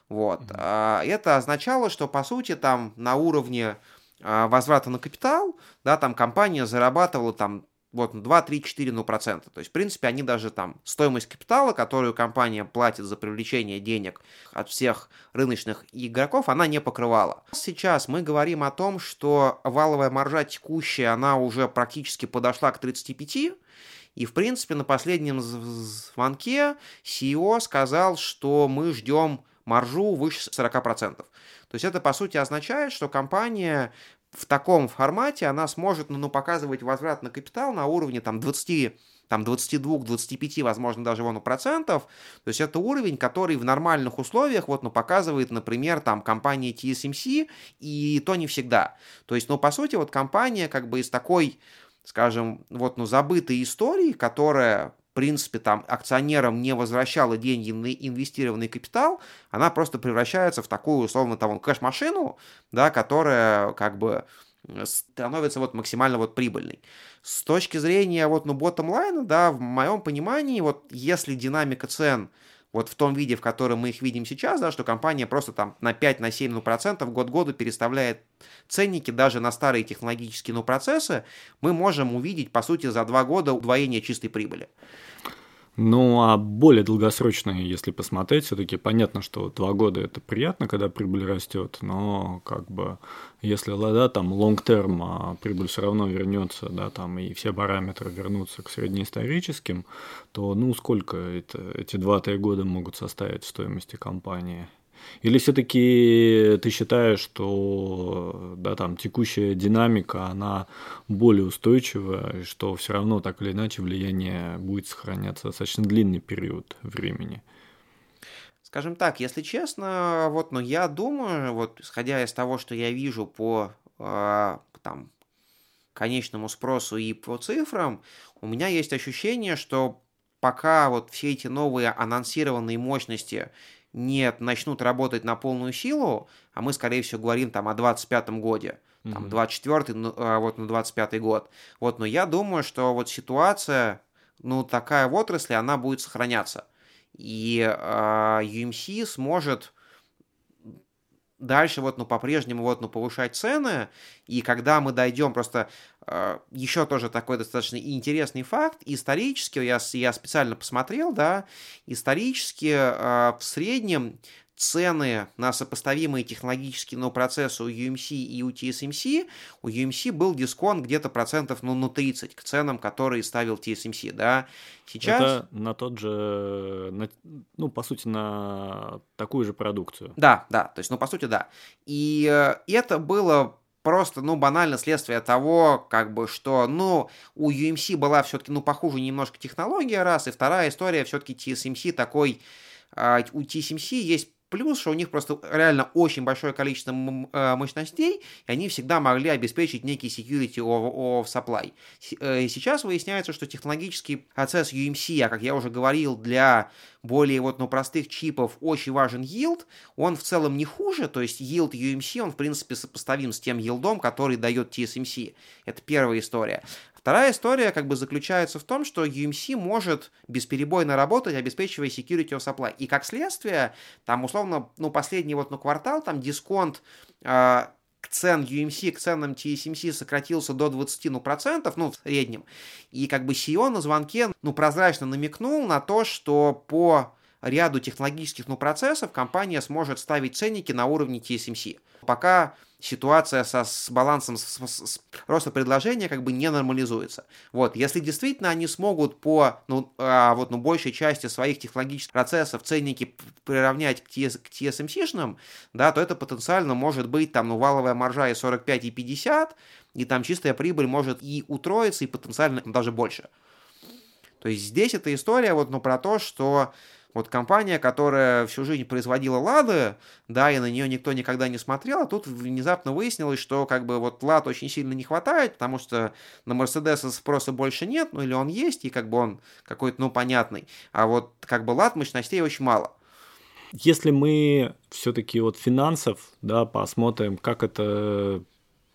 Вот. Mm-hmm. Это означало, что, по сути, там на уровне а, возврата на капитал, да, там компания зарабатывала там вот 2, 3, 4 ну, процента. То есть, в принципе, они даже там стоимость капитала, которую компания платит за привлечение денег от всех рыночных игроков, она не покрывала. Сейчас мы говорим о том, что валовая маржа текущая, она уже практически подошла к 35, и, в принципе, на последнем звонке CEO сказал, что мы ждем маржу выше 40%. То есть это, по сути, означает, что компания в таком формате, она сможет ну, показывать возврат на капитал на уровне там, 20 там 22-25, возможно, даже вон процентов. То есть это уровень, который в нормальных условиях вот, ну, показывает, например, там компания TSMC, и то не всегда. То есть, ну, по сути, вот компания как бы из такой, скажем, вот, ну, забытой истории, которая принципе, там, акционерам не возвращала деньги на инвестированный капитал, она просто превращается в такую, условно, там, кэш-машину, да, которая, как бы, становится вот максимально вот прибыльной. С точки зрения вот, ну, ботtom-лайна, да, в моем понимании, вот если динамика цен вот в том виде, в котором мы их видим сейчас, да, что компания просто там на 5-7 ну, процентов год году переставляет ценники даже на старые технологические ну, процессы, мы можем увидеть, по сути, за два года удвоение чистой прибыли. Ну, а более долгосрочные, если посмотреть, все-таки понятно, что два года это приятно, когда прибыль растет, но как бы если да, там long-term а прибыль все равно вернется, да, там и все параметры вернутся к среднеисторическим, то ну сколько это, эти 2-3 года могут составить стоимости компании? Или все-таки ты считаешь, что да, там, текущая динамика, она более устойчивая, что все равно так или иначе влияние будет сохраняться достаточно длинный период времени? Скажем так, если честно, вот, но я думаю, вот, исходя из того, что я вижу по э, там, конечному спросу и по цифрам, у меня есть ощущение, что пока вот все эти новые анонсированные мощности нет, начнут работать на полную силу, а мы, скорее всего, говорим там о 25-м годе, там, mm-hmm. 24-й, ну, а, вот на 25-й год. Вот, но я думаю, что вот ситуация, ну, такая в отрасли, она будет сохраняться. И э, UMC сможет дальше вот, ну, по-прежнему вот, ну, повышать цены, и когда мы дойдем, просто э, еще тоже такой достаточно интересный факт, исторически, я, я специально посмотрел, да, исторически э, в среднем цены на сопоставимые технологические ну, процессы у UMC и у TSMC, у UMC был дисконт где-то процентов ну, ну 30 к ценам, которые ставил TSMC, да. Сейчас... Это на тот же, на, ну, по сути, на такую же продукцию. Да, да, то есть, ну, по сути, да. И э, это было просто, ну, банально следствие того, как бы, что, ну, у UMC была все-таки, ну, похуже немножко технология, раз, и вторая история, все-таки TSMC такой, э, у TSMC есть плюс, что у них просто реально очень большое количество э, мощностей, и они всегда могли обеспечить некий security of, of supply. Э, сейчас выясняется, что технологический процесс UMC, а как я уже говорил, для более вот, ну, простых чипов очень важен yield, он в целом не хуже, то есть yield UMC, он в принципе сопоставим с тем yield, который дает TSMC. Это первая история. Вторая история как бы заключается в том, что UMC может бесперебойно работать, обеспечивая security of supply. И как следствие, там условно, ну, последний вот, ну, квартал, там дисконт э, к цен UMC, к ценам TSMC сократился до 20 ну, процентов, ну, в среднем. И как бы CEO на звонке, ну, прозрачно намекнул на то, что по ряду технологических ну, процессов компания сможет ставить ценники на уровне TSMC. Пока ситуация со, с балансом с, с, с роста предложения как бы не нормализуется. Вот, если действительно они смогут по ну, а, вот, ну, большей части своих технологических процессов ценники приравнять к, TS, к TSMC-шным, да, то это потенциально может быть там ну, валовая маржа и 45, и 50, и там чистая прибыль может и утроиться, и потенциально даже больше. То есть здесь эта история вот, ну, про то, что вот компания, которая всю жизнь производила лады, да, и на нее никто никогда не смотрел, а тут внезапно выяснилось, что как бы вот лад очень сильно не хватает, потому что на Мерседеса спроса больше нет, ну или он есть, и как бы он какой-то, ну, понятный, а вот как бы лад мощностей очень мало. Если мы все-таки вот финансов, да, посмотрим, как это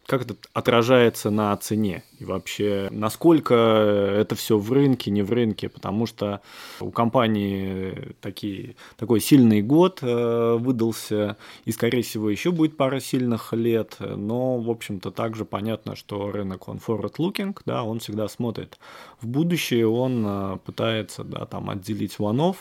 как это отражается на цене? И вообще насколько это все в рынке, не в рынке, потому что у компании такие, такой сильный год э, выдался, и, скорее всего, еще будет пара сильных лет, но, в общем-то, также понятно, что рынок, он forward-looking, да, он всегда смотрит в будущее, он э, пытается, да, там, отделить one-off,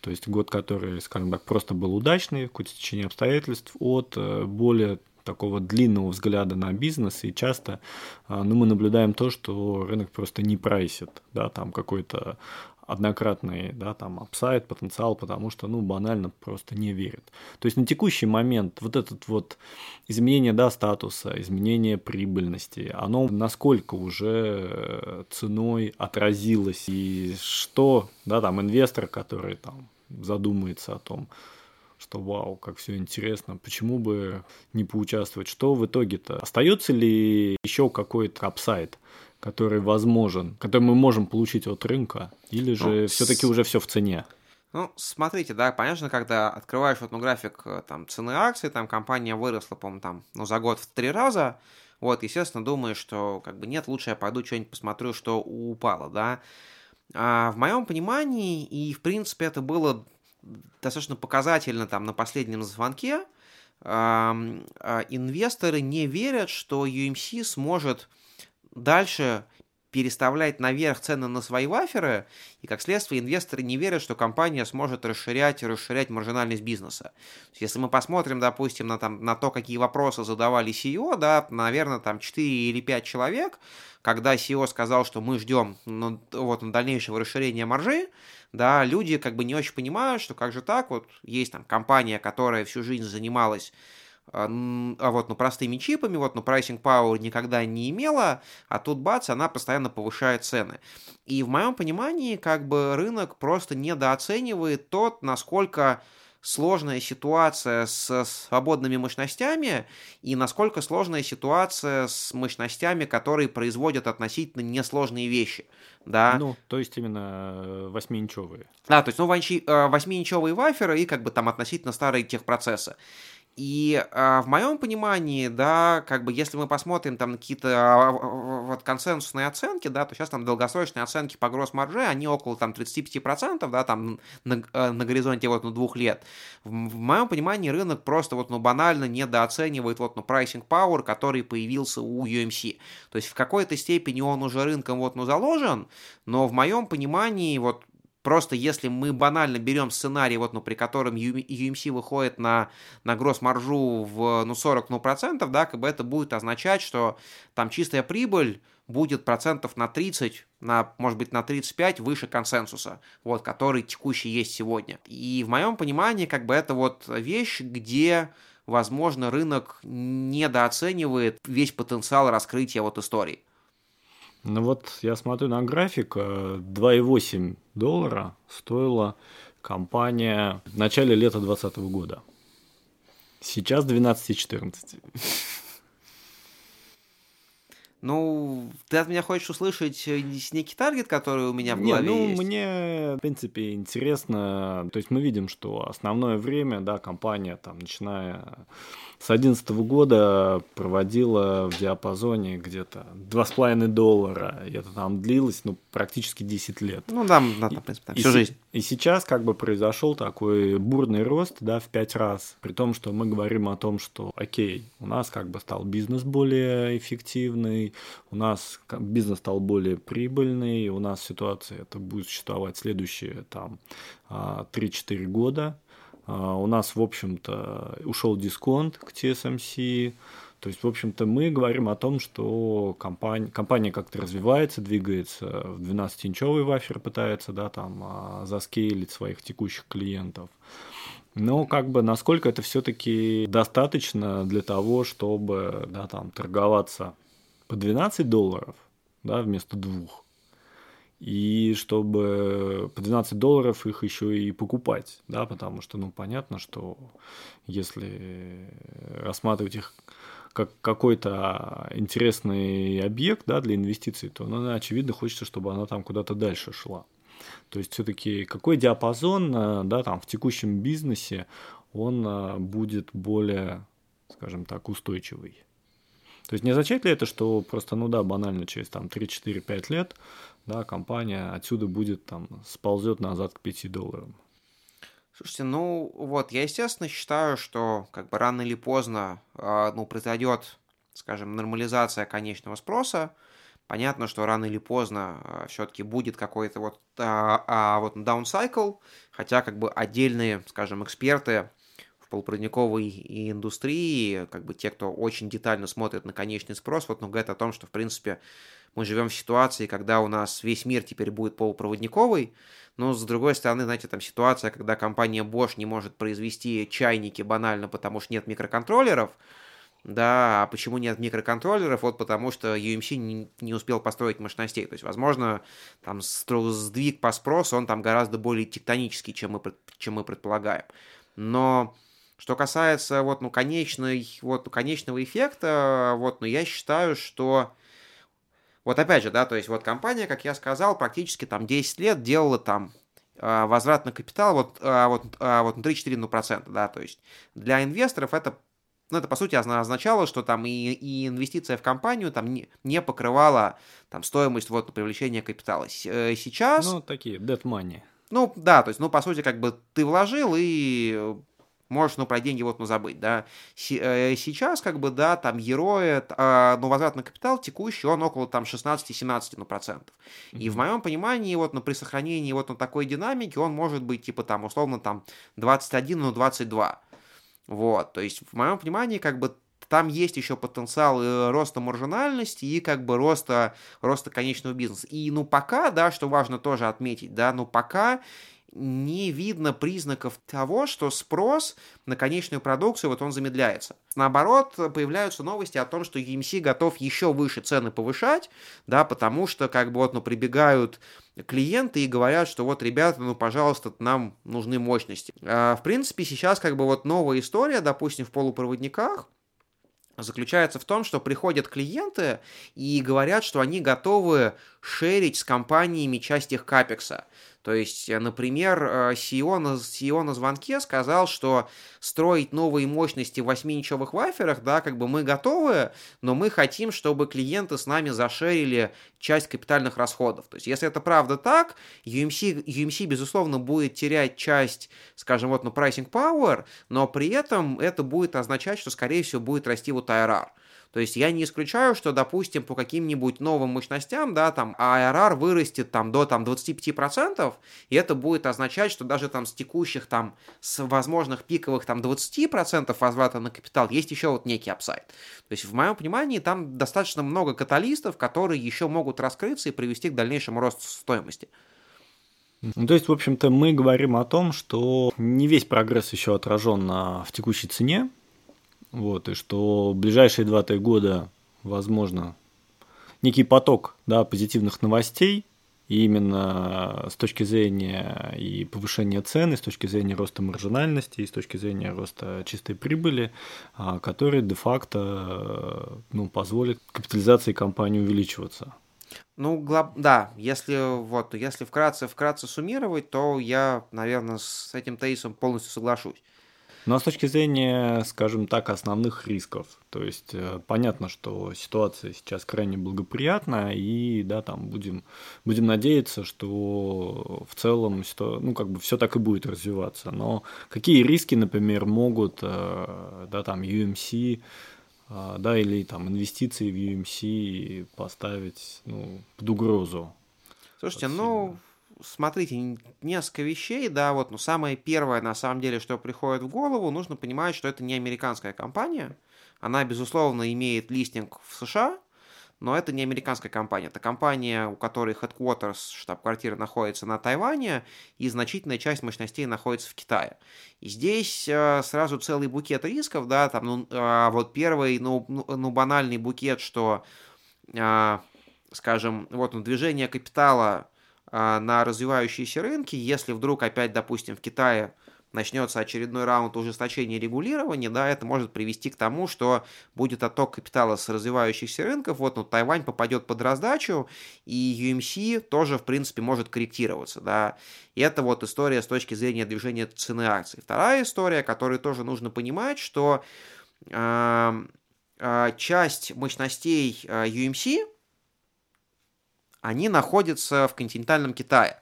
то есть год, который, скажем так, просто был удачный какое-то течение обстоятельств, от э, более такого длинного взгляда на бизнес, и часто а, ну, мы наблюдаем то, что рынок просто не прайсит, да, там какой-то однократный, да, там, апсайд, потенциал, потому что, ну, банально просто не верит. То есть на текущий момент вот этот вот изменение, да, статуса, изменение прибыльности, оно насколько уже э, ценой отразилось, и что, да, там, инвестор, который там задумается о том, что вау, как все интересно, почему бы не поучаствовать? Что в итоге-то? Остается ли еще какой-то апсайд, который возможен, который мы можем получить от рынка, или же ну, все-таки с... уже все в цене? Ну, смотрите, да, понятно, когда открываешь вот, ну, график э, там, цены акций, там компания выросла, по-моему, там, ну, за год в три раза, вот, естественно, думаешь, что, как бы, нет, лучше я пойду что-нибудь посмотрю, что упало, да. А в моем понимании, и, в принципе, это было достаточно показательно там на последнем звонке, а, инвесторы не верят, что UMC сможет дальше переставлять наверх цены на свои ваферы, и как следствие инвесторы не верят, что компания сможет расширять и расширять маржинальность бизнеса. Если мы посмотрим, допустим, на, там, на то, какие вопросы задавали CEO, да, наверное, там 4 или 5 человек, когда CEO сказал, что мы ждем ну, вот, дальнейшего расширения маржи, да, люди как бы не очень понимают, что как же так, вот есть там компания, которая всю жизнь занималась а, а вот, ну, простыми чипами, вот, ну, pricing power никогда не имела, а тут, бац, она постоянно повышает цены. И в моем понимании, как бы, рынок просто недооценивает тот, насколько сложная ситуация с свободными мощностями и насколько сложная ситуация с мощностями, которые производят относительно несложные вещи. Да. Ну, то есть именно э, восьмиинчевые. Да, то есть, ну, э, восьмиинчевые ваферы и как бы там относительно старые техпроцессы. И э, в моем понимании, да, как бы если мы посмотрим там какие-то э, вот консенсусные оценки, да, то сейчас там долгосрочные оценки по гросс-марже, они около там 35%, да, там на, э, на горизонте вот ну двух лет. В, в моем понимании рынок просто вот ну банально недооценивает вот ну pricing power, который появился у UMC. То есть в какой-то степени он уже рынком вот ну заложен, но в моем понимании вот Просто если мы банально берем сценарий, вот, ну, при котором UMC выходит на, на гросс-маржу в ну, 40 ну, процентов, да, как бы это будет означать, что там чистая прибыль будет процентов на 30, на, может быть, на 35 выше консенсуса, вот, который текущий есть сегодня. И в моем понимании, как бы это вот вещь, где возможно, рынок недооценивает весь потенциал раскрытия вот истории. Ну вот я смотрю на график, 2,8 э, доллара стоила компания в начале лета 2020 года. Сейчас 12,14. Ну, ты от меня хочешь услышать э, некий таргет, который у меня в голове Не, ну, есть? мне, в принципе, интересно. То есть мы видим, что основное время, да, компания, там, начиная с 2011 года проводила в диапазоне где-то 2,5 доллара. И это там длилось, ну, практически 10 лет. Ну, да, да, в принципе, там, И всю жизнь. И сейчас как бы произошел такой бурный рост, да, в пять раз. При том, что мы говорим о том, что, окей, у нас как бы стал бизнес более эффективный, у нас бизнес стал более прибыльный, у нас ситуация это будет существовать следующие там а, 3-4 года. А, У нас, в общем-то, ушел дисконт к TSMC. То есть, в общем-то, мы говорим о том, что компания, компания как-то развивается, двигается в 12-инчовый вафер, пытается, да, там, а, заскейлить своих текущих клиентов. Но как бы насколько это все-таки достаточно для того, чтобы, да, там, торговаться по 12 долларов, да, вместо двух. И чтобы по 12 долларов их еще и покупать, да, потому что, ну, понятно, что если рассматривать их как какой-то интересный объект, да, для инвестиций, то, ну, очевидно, хочется, чтобы она там куда-то дальше шла. То есть все-таки какой диапазон, э, да, там в текущем бизнесе, он э, будет более, скажем так, устойчивый. То есть не означает ли это, что просто, ну да, банально через там 3-4-5 лет, да, компания отсюда будет там сползет назад к 5 долларам? Слушайте, ну вот, я, естественно, считаю, что как бы рано или поздно, а, ну, произойдет, скажем, нормализация конечного спроса. Понятно, что рано или поздно все-таки будет какой-то вот, а, а, вот cycle, хотя как бы отдельные, скажем, эксперты полупроводниковой и индустрии, как бы те, кто очень детально смотрит на конечный спрос, вот, ну, говорят о том, что, в принципе, мы живем в ситуации, когда у нас весь мир теперь будет полупроводниковый, но, с другой стороны, знаете, там ситуация, когда компания Bosch не может произвести чайники банально, потому что нет микроконтроллеров, да, а почему нет микроконтроллеров? Вот потому что UMC не, не успел построить мощностей. То есть, возможно, там сдвиг по спросу, он там гораздо более тектонический, чем мы, чем мы предполагаем. Но что касается вот, ну, конечной, вот, ну, конечного эффекта, вот, ну, я считаю, что вот опять же, да, то есть вот компания, как я сказал, практически там 10 лет делала там а, возврат на капитал вот, а, вот, а, вот внутри 4%, да, то есть для инвесторов это ну, это, по сути, озна- означало, что там и, и инвестиция в компанию там не, не покрывала там стоимость вот привлечения капитала. Э, Сейчас, Ну, такие, dead money. ну, да, то есть, ну, по сути, как бы ты вложил и можешь, ну, про деньги вот, ну, забыть, да. Э, сейчас, как бы, да, там, герои, а, ну, возврат на капитал текущий, он около, там, 16-17, ну, процентов. И в моем понимании, вот, ну, при сохранении вот, ну, такой динамики, он может быть, типа, там, условно, там, 21, ну, 22. Вот, то есть, в моем понимании, как бы, там есть еще потенциал э, роста маржинальности и как бы роста, роста конечного бизнеса. И ну пока, да, что важно тоже отметить, да, ну пока не видно признаков того, что спрос на конечную продукцию, вот он замедляется. Наоборот, появляются новости о том, что EMC готов еще выше цены повышать, да, потому что, как бы, вот, ну, прибегают клиенты и говорят, что вот, ребята, ну, пожалуйста, нам нужны мощности. А, в принципе, сейчас, как бы, вот новая история, допустим, в полупроводниках, заключается в том, что приходят клиенты и говорят, что они готовы шерить с компаниями часть их капекса. То есть, э, например, э, CEO на, CEO на звонке сказал, что строить новые мощности в 8-инчевых ваферах, да, как бы мы готовы, но мы хотим, чтобы клиенты с нами зашерили часть капитальных расходов. То есть, если это правда так, UMC, UMC безусловно, будет терять часть, скажем, вот, ну, pricing power, но при этом это будет означать, что, скорее всего, будет расти вот IRR. То есть я не исключаю, что, допустим, по каким-нибудь новым мощностям, да, там ARR вырастет там до там 25%, и это будет означать, что даже там с текущих там, с возможных пиковых там 20% возврата на капитал есть еще вот некий апсайд. То есть в моем понимании там достаточно много каталистов, которые еще могут раскрыться и привести к дальнейшему росту стоимости. Ну, то есть, в общем-то, мы говорим о том, что не весь прогресс еще отражен в текущей цене, вот, и что в ближайшие 2-3 года, возможно, некий поток да, позитивных новостей, И именно с точки зрения и повышения цены, с точки зрения роста маржинальности, и с точки зрения роста чистой прибыли, а, который де-факто ну, позволит капитализации компании увеличиваться. Ну, глоб... да, если вот, если вкратце, вкратце суммировать, то я, наверное, с этим тезисом полностью соглашусь. А с точки зрения, скажем так, основных рисков, то есть э, понятно, что ситуация сейчас крайне благоприятна, и да, там будем, будем надеяться, что в целом ну, как бы все так и будет развиваться. Но какие риски, например, могут э, да, там, UMC э, да, или там инвестиции в UMC поставить ну, под угрозу? Слушайте, ну, смотрите, несколько вещей, да, вот, но самое первое, на самом деле, что приходит в голову, нужно понимать, что это не американская компания, она, безусловно, имеет листинг в США, но это не американская компания, это компания, у которой headquarters, штаб-квартира находится на Тайване, и значительная часть мощностей находится в Китае. И здесь э, сразу целый букет рисков, да, там, ну, э, вот первый, ну, ну, ну банальный букет, что, э, скажем, вот, ну, движение капитала на развивающиеся рынки, если вдруг опять, допустим, в Китае начнется очередной раунд ужесточения регулирования, да, это может привести к тому, что будет отток капитала с развивающихся рынков, вот, ну, Тайвань попадет под раздачу, и UMC тоже, в принципе, может корректироваться, да, и это вот история с точки зрения движения цены акций. Вторая история, которую тоже нужно понимать, что э, э, часть мощностей э, UMC, они находятся в континентальном Китае.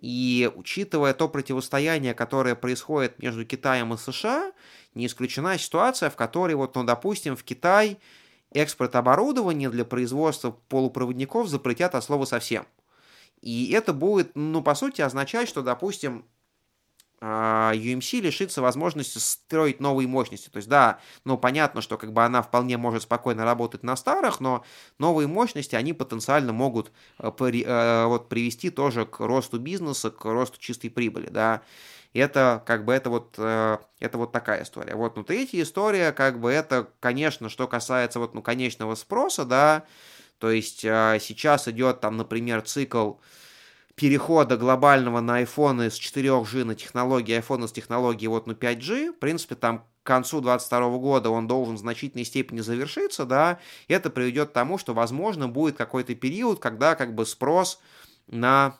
И учитывая то противостояние, которое происходит между Китаем и США, не исключена ситуация, в которой, вот, ну, допустим, в Китай экспорт оборудования для производства полупроводников запретят от слова совсем. И это будет, ну, по сути, означать, что, допустим, UMC лишится возможности строить новые мощности. То есть, да, ну, понятно, что как бы она вполне может спокойно работать на старых, но новые мощности, они потенциально могут э, э, вот, привести тоже к росту бизнеса, к росту чистой прибыли, да. И это как бы это вот, э, это вот такая история. Вот, ну, третья история, как бы это, конечно, что касается вот, ну, конечного спроса, да, то есть сейчас идет там, например, цикл перехода глобального на iPhone с 4G на технологии iPhone с технологией вот, ну, 5G, в принципе, там к концу 2022 года он должен в значительной степени завершиться, да, это приведет к тому, что, возможно, будет какой-то период, когда как бы спрос на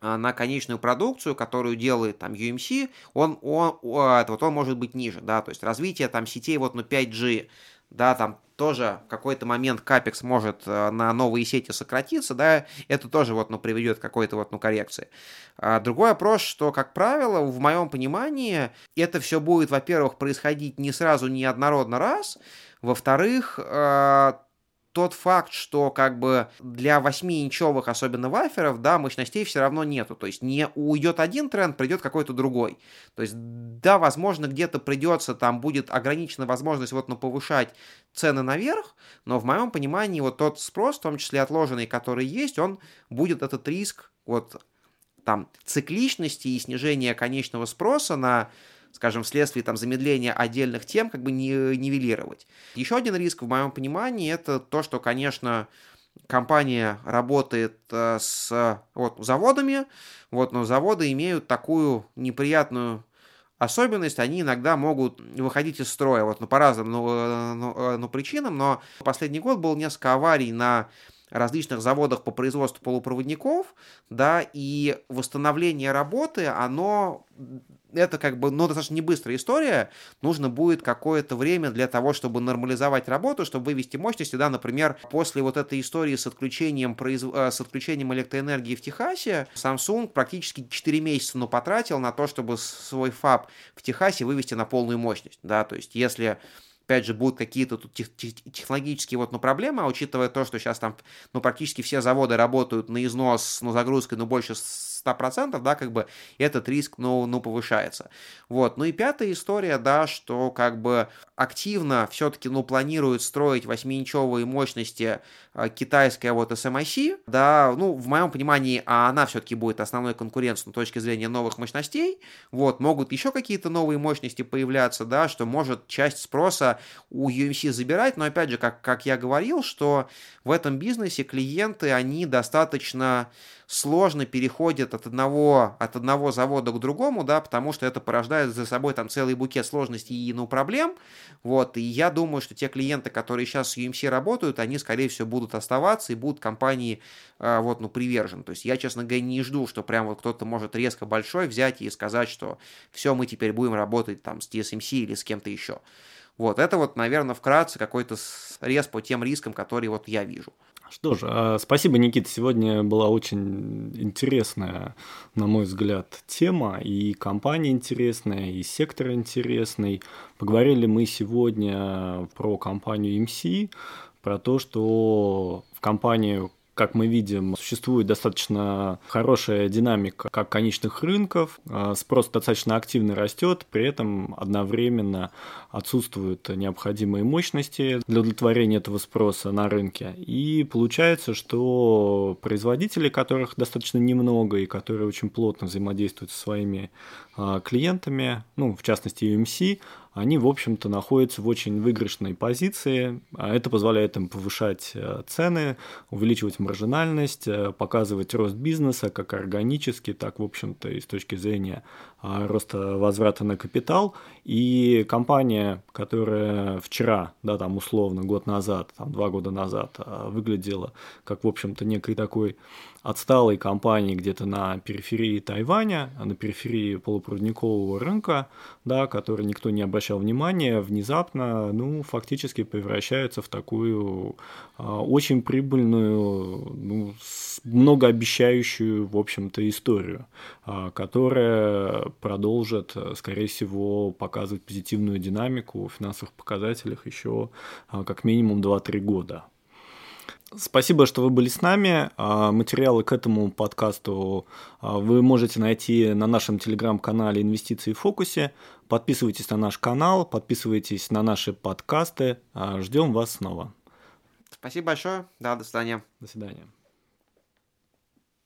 а, на конечную продукцию, которую делает там UMC, он, он, вот он может быть ниже, да, то есть развитие там сетей вот ну 5G, да, там тоже в какой-то момент капекс может э, на новые сети сократиться, да, это тоже вот, ну, приведет к какой-то вот, ну, коррекции. А другой вопрос, что, как правило, в моем понимании, это все будет, во-первых, происходить не сразу, не однородно раз, во-вторых, э, тот факт, что как бы для 8-инчевых, особенно ваферов, да, мощностей все равно нету. То есть не уйдет один тренд, придет какой-то другой. То есть, да, возможно, где-то придется, там будет ограничена возможность вот, ну, повышать цены наверх, но в моем понимании вот тот спрос, в том числе отложенный, который есть, он будет этот риск вот там цикличности и снижения конечного спроса на скажем, вследствие там, замедления отдельных тем, как бы не, нивелировать. Еще один риск, в моем понимании, это то, что, конечно, компания работает э, с вот, заводами, вот, но заводы имеют такую неприятную особенность, они иногда могут выходить из строя, вот, ну, по разным ну, э, ну, э, ну, причинам, но последний год был несколько аварий на различных заводах по производству полупроводников, да, и восстановление работы, оно это как бы, ну, достаточно не быстрая история, нужно будет какое-то время для того, чтобы нормализовать работу, чтобы вывести мощности, да, например, после вот этой истории с отключением, произ... Э, с отключением электроэнергии в Техасе, Samsung практически 4 месяца, ну, потратил на то, чтобы свой фаб в Техасе вывести на полную мощность, да, то есть если опять же, будут какие-то тут тех, тех, технологические вот, ну, проблемы, а учитывая то, что сейчас там, ну, практически все заводы работают на износ, ну, загрузкой, ну, больше 100%, да, как бы этот риск, ну, ну, повышается. Вот. Ну и пятая история, да, что как бы активно все-таки, ну, планируют строить 8-инчовые мощности китайская вот SMIC, да, ну, в моем понимании, а она все-таки будет основной конкуренцией с точки зрения новых мощностей, вот, могут еще какие-то новые мощности появляться, да, что может часть спроса у UMC забирать, но опять же, как, как я говорил, что в этом бизнесе клиенты, они достаточно сложно переходят от одного, от одного завода к другому, да, потому что это порождает за собой там целый букет сложностей и ну, проблем, вот, и я думаю, что те клиенты, которые сейчас с UMC работают, они, скорее всего, будут оставаться и будут компании, э, вот, ну, привержены, то есть я, честно говоря, не жду, что прям вот кто-то может резко большой взять и сказать, что все, мы теперь будем работать там с TSMC или с кем-то еще. Вот, это вот, наверное, вкратце какой-то срез по тем рискам, которые вот я вижу. Что ж, а, спасибо, Никита. Сегодня была очень интересная, на мой взгляд, тема. И компания интересная, и сектор интересный. Поговорили мы сегодня про компанию MC, про то, что в компанию как мы видим, существует достаточно хорошая динамика как конечных рынков, а, спрос достаточно активно растет, при этом одновременно отсутствуют необходимые мощности для удовлетворения этого спроса на рынке. И получается, что производители, которых достаточно немного и которые очень плотно взаимодействуют со своими а, клиентами, ну, в частности, UMC, они, в общем-то, находятся в очень выигрышной позиции. А это позволяет им повышать э, цены, увеличивать маржинальность, э, показывать рост бизнеса как органически, так, в общем-то, и с точки зрения роста возврата на капитал. И компания, которая вчера, да, там условно, год назад, там, два года назад а, выглядела как, в общем-то, некой такой отсталой компании где-то на периферии Тайваня, на периферии полупроводникового рынка, да, который никто не обращал внимания, внезапно, ну, фактически превращается в такую а, очень прибыльную, ну, многообещающую, в общем-то, историю, а, которая продолжит, скорее всего, показывать позитивную динамику в финансовых показателях еще а, как минимум 2-3 года. Спасибо, что вы были с нами. А, материалы к этому подкасту а, вы можете найти на нашем телеграм-канале «Инвестиции в фокусе». Подписывайтесь на наш канал, подписывайтесь на наши подкасты. А, ждем вас снова. Спасибо большое. Да, до свидания. До свидания.